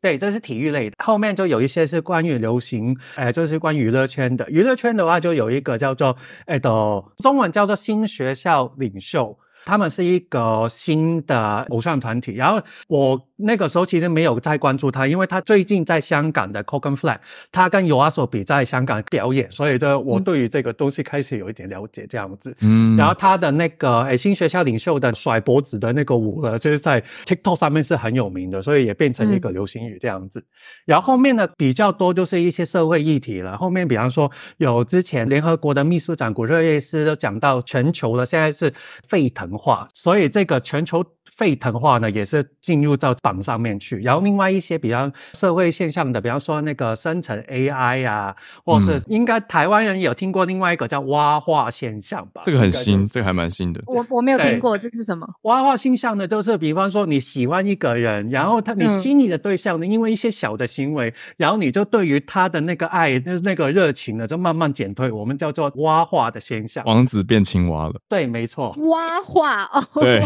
对，这是体育类的。后面就有一些是关于流行，哎，就是关于娱乐圈的。娱乐圈的话，就有一个叫做，哎的，中文叫做新学校领袖。他们是一个新的偶像团体，然后我那个时候其实没有太关注他，因为他最近在香港的 Clockenflap，他跟 YOASOBI 在香港表演，所以这我对于这个东西开始有一点了解这样子。嗯，然后他的那个诶新学校领袖的甩脖子的那个舞呢，就是在 TikTok 上面是很有名的，所以也变成一个流行语这样子。嗯、然后后面呢比较多就是一些社会议题了，后面比方说有之前联合国的秘书长古特雷斯都讲到全球的现在是沸腾。化，所以这个全球沸腾化呢，也是进入到榜上面去。然后另外一些比较社会现象的，比方说那个生成 AI 啊，或是应该台湾人有听过另外一个叫蛙化现象吧？这个很新，这个还蛮新的。我我没有听过，这是什么？蛙化现象呢，就是比方说你喜欢一个人，然后他你心里的对象呢，因为一些小的行为，然后你就对于他的那个爱，就是那个热情呢，就慢慢减退。我们叫做蛙化的现象。王子变青蛙了。对，没错。蛙化。哦，对，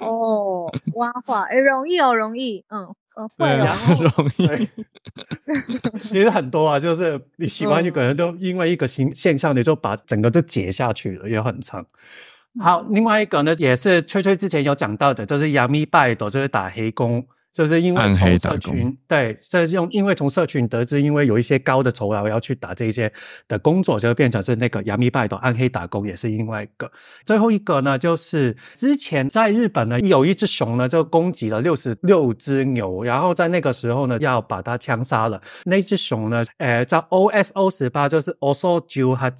哦，蛙化，哎，容易哦，容易，嗯，嗯，会哦，然后容易，其实很多啊，就是你喜欢一个人，都因为一个现现象，你就把整个都解下去了，也很长。好，另外一个呢，也是崔崔之前有讲到的，就是暗バイト，就是打黑工。 就是因为从社群对，这是用因为从社群得知，因为有一些高的酬劳要去打这些的工作，就变成是那个暗バイト暗黑打工，也是另外一个。最后一个呢，就是之前在日本呢，有一只熊呢就攻击了六十六只牛，然后在那个时候呢要把它枪杀了。那只熊呢，呃，叫 OSO 十八，就是 Oso 十八，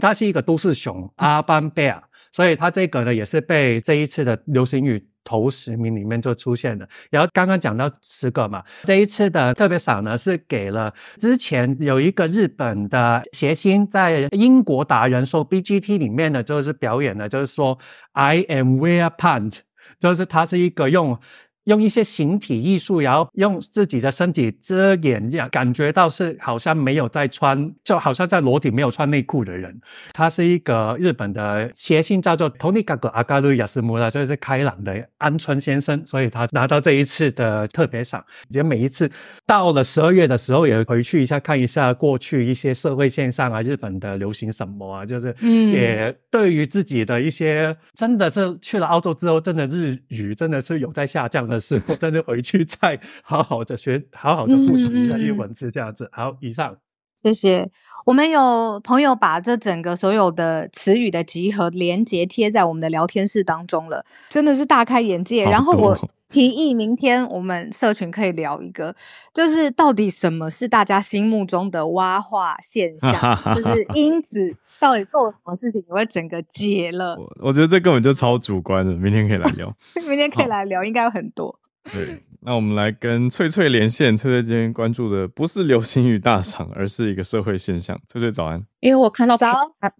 它是一个都市熊，Urban Bear， 所以它这个呢也是被这一次的流行语。头十名里面就出现了，然后刚刚讲到十个嘛，这一次的特别赏呢是给了之前有一个日本的谐星在英国达人秀 BGT 里面呢，就是表演的，就是说 I am wear pants，就是他是一个用。用一些形体艺术，然后用自己的身体遮掩，感觉到是好像没有在穿，就好像在裸体没有穿内裤的人。他是一个日本的谐星，叫做 Tonigaku Agaru Yasumura，就是开朗的安村先生，所以他拿到这一次的特别赏。也每一次到了十二月的时候，也回去一下看一下过去一些社会现象啊，日本的流行什么啊，就是嗯，也对于自己的一些真的是去了澳洲之后，真的日语真的是有在下降的。是我真的回去再好好的学，好好的复习一下日文字，这样子。好，以上。谢谢。我们有朋友把这整个所有的词语的集合连接贴在我们的聊天室当中了，真的是大开眼界。然后我提议明天我们社群可以聊一个，就是到底什么是大家心目中的蛙化现象，就是 因子到底做了什么事情你会整个解了。我我觉得这根本就超主观的，明天可以来聊。明天可以来聊，应该有很多。对。那我们来跟翠翠连线。翠翠今天关注的不是流行语大赏，而是一个社会现象。翠翠早安。因为我看到早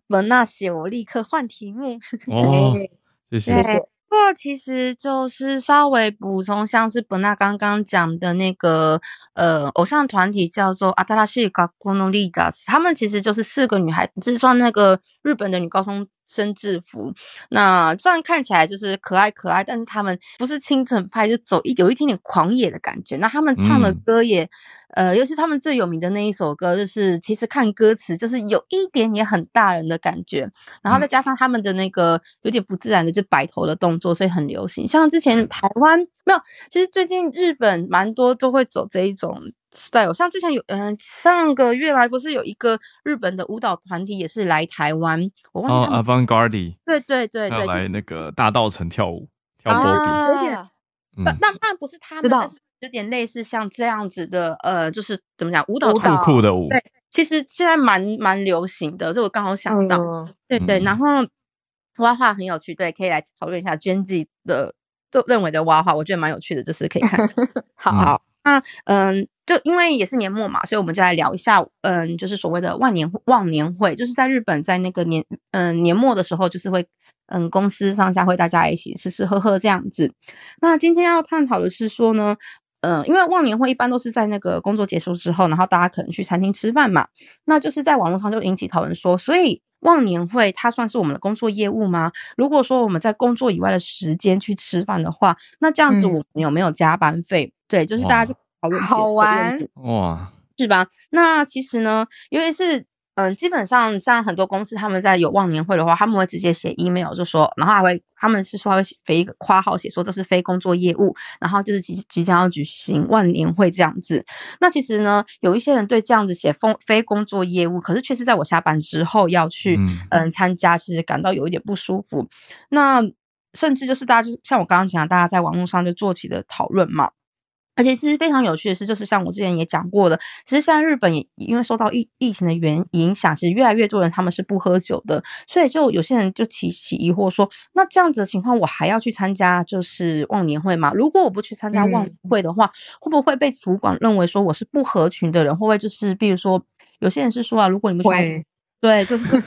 文娜写，我立刻换题目。哦，谢谢。不过其实就是稍微补充，像是本娜刚刚讲的那个呃偶像团体叫做阿达拉西卡古诺利达斯，他们其实就是四个女孩，就是算那个日本的女高中生制服。那虽然看起来就是可爱可爱，但是他们不是清纯派，就走一有一点点狂野的感觉。那他们唱的歌也。嗯呃，尤其他们最有名的那一首歌，就是其实看歌词就是有一点也很大人的感觉，然后再加上他们的那个有点不自然的就摆头的动作，所以很流行。像之前台湾没有，其实最近日本蛮多都会走这一种 style。像之前有，嗯、呃，上个月来不是有一个日本的舞蹈团体也是来台湾，我忘记了。哦，Avantgarde。对对对对，来那个大道城跳舞，跳。有点，那那不是他们。有点类似像这样子的，呃，就是怎么讲，舞蹈团酷酷的舞。对，其实现在蛮蛮流行的，所以我刚好想到，嗯、对对。然后蛙化很有趣，对，可以来讨论一下娟记的就认为的蛙话，我觉得蛮有趣的，就是可以看。好，好，那嗯，就因为也是年末嘛，所以我们就来聊一下，嗯，就是所谓的万年忘年会，就是在日本在那个年嗯年末的时候，就是会。嗯，公司上下会大家一起吃吃喝喝这样子。那今天要探讨的是说呢，嗯，因为忘年会一般都是在那个工作结束之后，然后大家可能去餐厅吃饭嘛。那就是在网络上就引起讨论说，所以忘年会它算是我们的工作业务吗？如果说我们在工作以外的时间去吃饭的话，那这样子我们有没有加班费？嗯、对，就是大家就讨论好玩哇，是吧？那其实呢，因为是。嗯，基本上像很多公司，他们在有忘年会的话，他们会直接写 email 就说，然后还会他们是说会写一个括号写说这是非工作业务，然后就是即即将要举行万年会这样子。那其实呢，有一些人对这样子写非非工作业务，可是却是在我下班之后要去嗯参加，其实感到有一点不舒服。那甚至就是大家就是像我刚刚讲，大家在网络上就做起了讨论嘛。而且其实非常有趣的是，就是像我之前也讲过的，其实现在日本也因为受到疫疫情的原影响，其实越来越多人他们是不喝酒的，所以就有些人就提起疑惑说，那这样子的情况，我还要去参加就是忘年会吗？如果我不去参加忘年会的话，嗯、会不会被主管认为说我是不合群的人？会不会就是比如说有些人是说啊，如果你们去。对，就是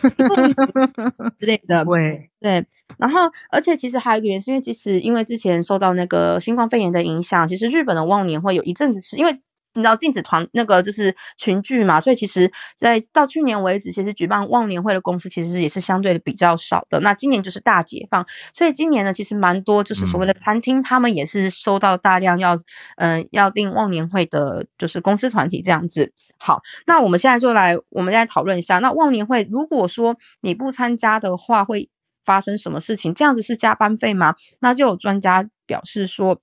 之类的。对对，然后而且其实还有一个原因，是因为其实因为之前受到那个新冠肺炎的影响，其实日本的忘年会有一阵子是因为。你知道禁止团那个就是群聚嘛，所以其实，在到去年为止，其实举办忘年会的公司其实也是相对的比较少的。那今年就是大解放，所以今年呢，其实蛮多就是所谓的餐厅，他们也是收到大量要嗯、呃、要订忘年会的，就是公司团体这样子。好，那我们现在就来，我们现在讨论一下，那忘年会如果说你不参加的话，会发生什么事情？这样子是加班费吗？那就有专家表示说。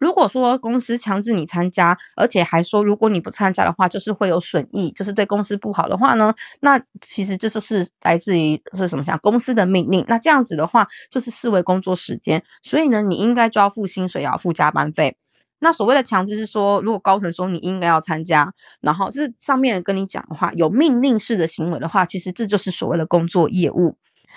如果说公司强制你参加，而且还说如果你不参加的话，就是会有损益，就是对公司不好的话呢，那其实这就是来自于是什么？像公司的命令。那这样子的话，就是视为工作时间，所以呢，你应该就要付薪水，要付加班费。那所谓的强制是说，如果高层说你应该要参加，然后就是上面跟你讲的话，有命令式的行为的话，其实这就是所谓的工作业务。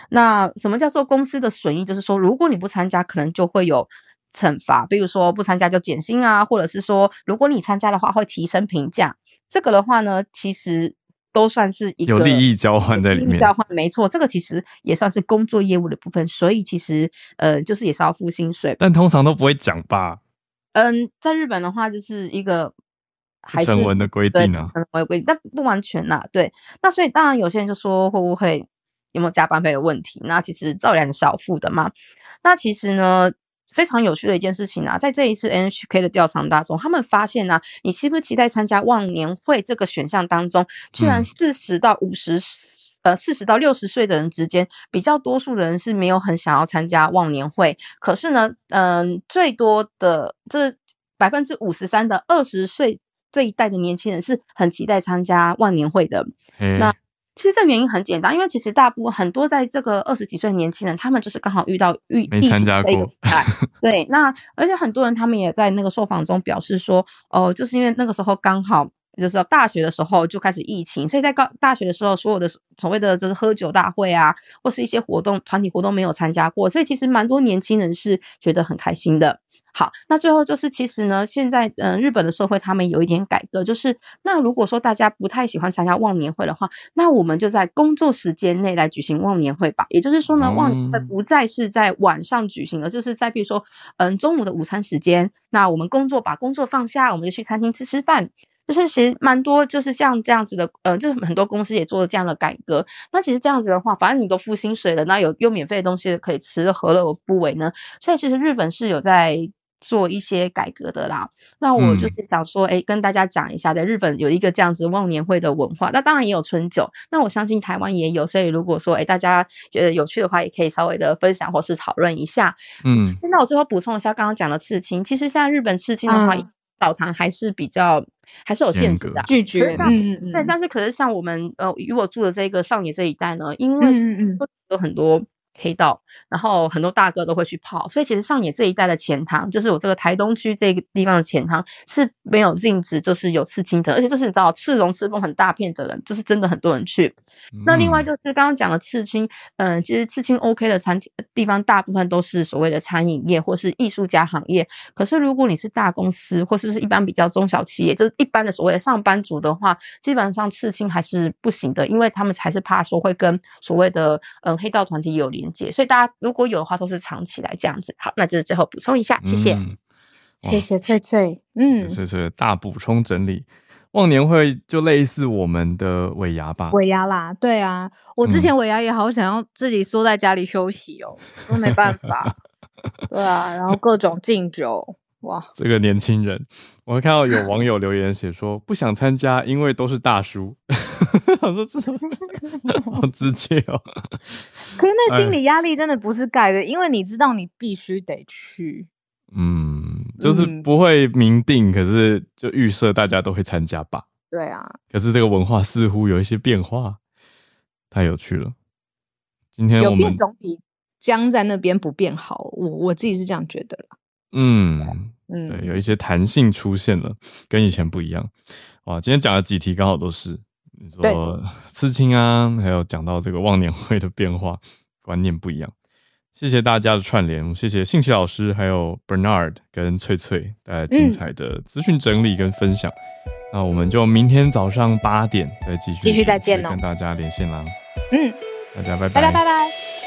那什么叫做公司的损益？就是说，如果你不参加，可能就会有。惩罚，比如说不参加就减薪啊，或者是说如果你参加的话会提升评价。这个的话呢，其实都算是一个有利益交换在里面。交换没错，这个其实也算是工作业务的部分，所以其实呃就是也是要付薪水。但通常都不会讲吧？嗯，在日本的话就是一个还是成文的规定啊，成文规定，但不完全呐。对，那所以当然有些人就说会不会有没有加班费的问题？那其实照样是要付的嘛。那其实呢？非常有趣的一件事情啊，在这一次 NHK 的调查当中，他们发现呢、啊，你期不期待参加忘年会这个选项当中，居然四十到五十、嗯，呃，四十到六十岁的人之间，比较多数的人是没有很想要参加忘年会。可是呢，嗯、呃，最多的这百分之五十三的二十岁这一代的年轻人是很期待参加忘年会的。嗯那其实这原因很简单，因为其实大部分很多在这个二十几岁的年轻人，他们就是刚好遇到遇没参加过，对。那而且很多人他们也在那个受访中表示说，哦、呃，就是因为那个时候刚好。就是大学的时候就开始疫情，所以在高大学的时候，所有的所谓的就是喝酒大会啊，或是一些活动、团体活动没有参加过，所以其实蛮多年轻人是觉得很开心的。好，那最后就是其实呢，现在嗯、呃，日本的社会他们有一点改革，就是那如果说大家不太喜欢参加忘年会的话，那我们就在工作时间内来举行忘年会吧。也就是说呢，忘年会不再是在晚上举行了，而就是在比如说嗯中午的午餐时间，那我们工作把工作放下，我们就去餐厅吃吃饭。就是其实蛮多，就是像这样子的，呃，就是很多公司也做了这样的改革。那其实这样子的话，反正你都付薪水了，那有有免费的东西可以吃，何乐而不为呢？所以其实日本是有在做一些改革的啦。那我就是想说，哎、嗯，跟大家讲一下，在日本有一个这样子忘年会的文化。那当然也有春酒，那我相信台湾也有。所以如果说，哎，大家觉得有趣的话，也可以稍微的分享或是讨论一下。嗯，那我最后补充一下刚刚讲的刺青。其实像日本刺青的话，嗯澡堂还是比较还是有限制的，拒绝。嗯嗯。但但是，可是像我们呃，与我住的这个上野这一带呢，因为有很多黑道，然后很多大哥都会去泡，所以其实上野这一带的钱塘，就是我这个台东区这个地方的钱塘是没有禁止，就是有刺青的，而且这是你知道刺龙刺凤很大片的人，就是真的很多人去。那另外就是刚刚讲的刺青，嗯、呃，其实刺青 OK 的餐厅地方大部分都是所谓的餐饮业或是艺术家行业。可是如果你是大公司或是是一般比较中小企业，就是一般的所谓的上班族的话，基本上刺青还是不行的，因为他们还是怕说会跟所谓的嗯黑道团体有连接，所以大家如果有的话都是藏起来这样子。好，那就是最后补充一下，谢谢，嗯、谢谢翠翠，嗯，谢谢大补充整理。忘年会就类似我们的尾牙吧，尾牙啦，对啊，我之前尾牙也好想要自己缩在家里休息哦，都没办法，对啊，然后各种敬酒，哇，这个年轻人，我会看到有网友留言写说 不想参加，因为都是大叔，我说这 好直接哦，可是那心理压力真的不是盖的，因为你知道你必须得去。嗯，就是不会明定，嗯、可是就预设大家都会参加吧。对啊，可是这个文化似乎有一些变化，太有趣了。今天有变总比僵在那边不变好，我我自己是这样觉得啦。嗯嗯，对，有一些弹性出现了，跟以前不一样。哇，今天讲的几题，刚好都是你说刺青啊，还有讲到这个忘年会的变化，观念不一样。谢谢大家的串联，谢谢信息老师，还有 Bernard 跟翠翠带来精彩的资讯整理跟分享。嗯、那我们就明天早上八点再继续继续再见，跟大家连线啦。嗯，大家拜拜，拜拜拜拜。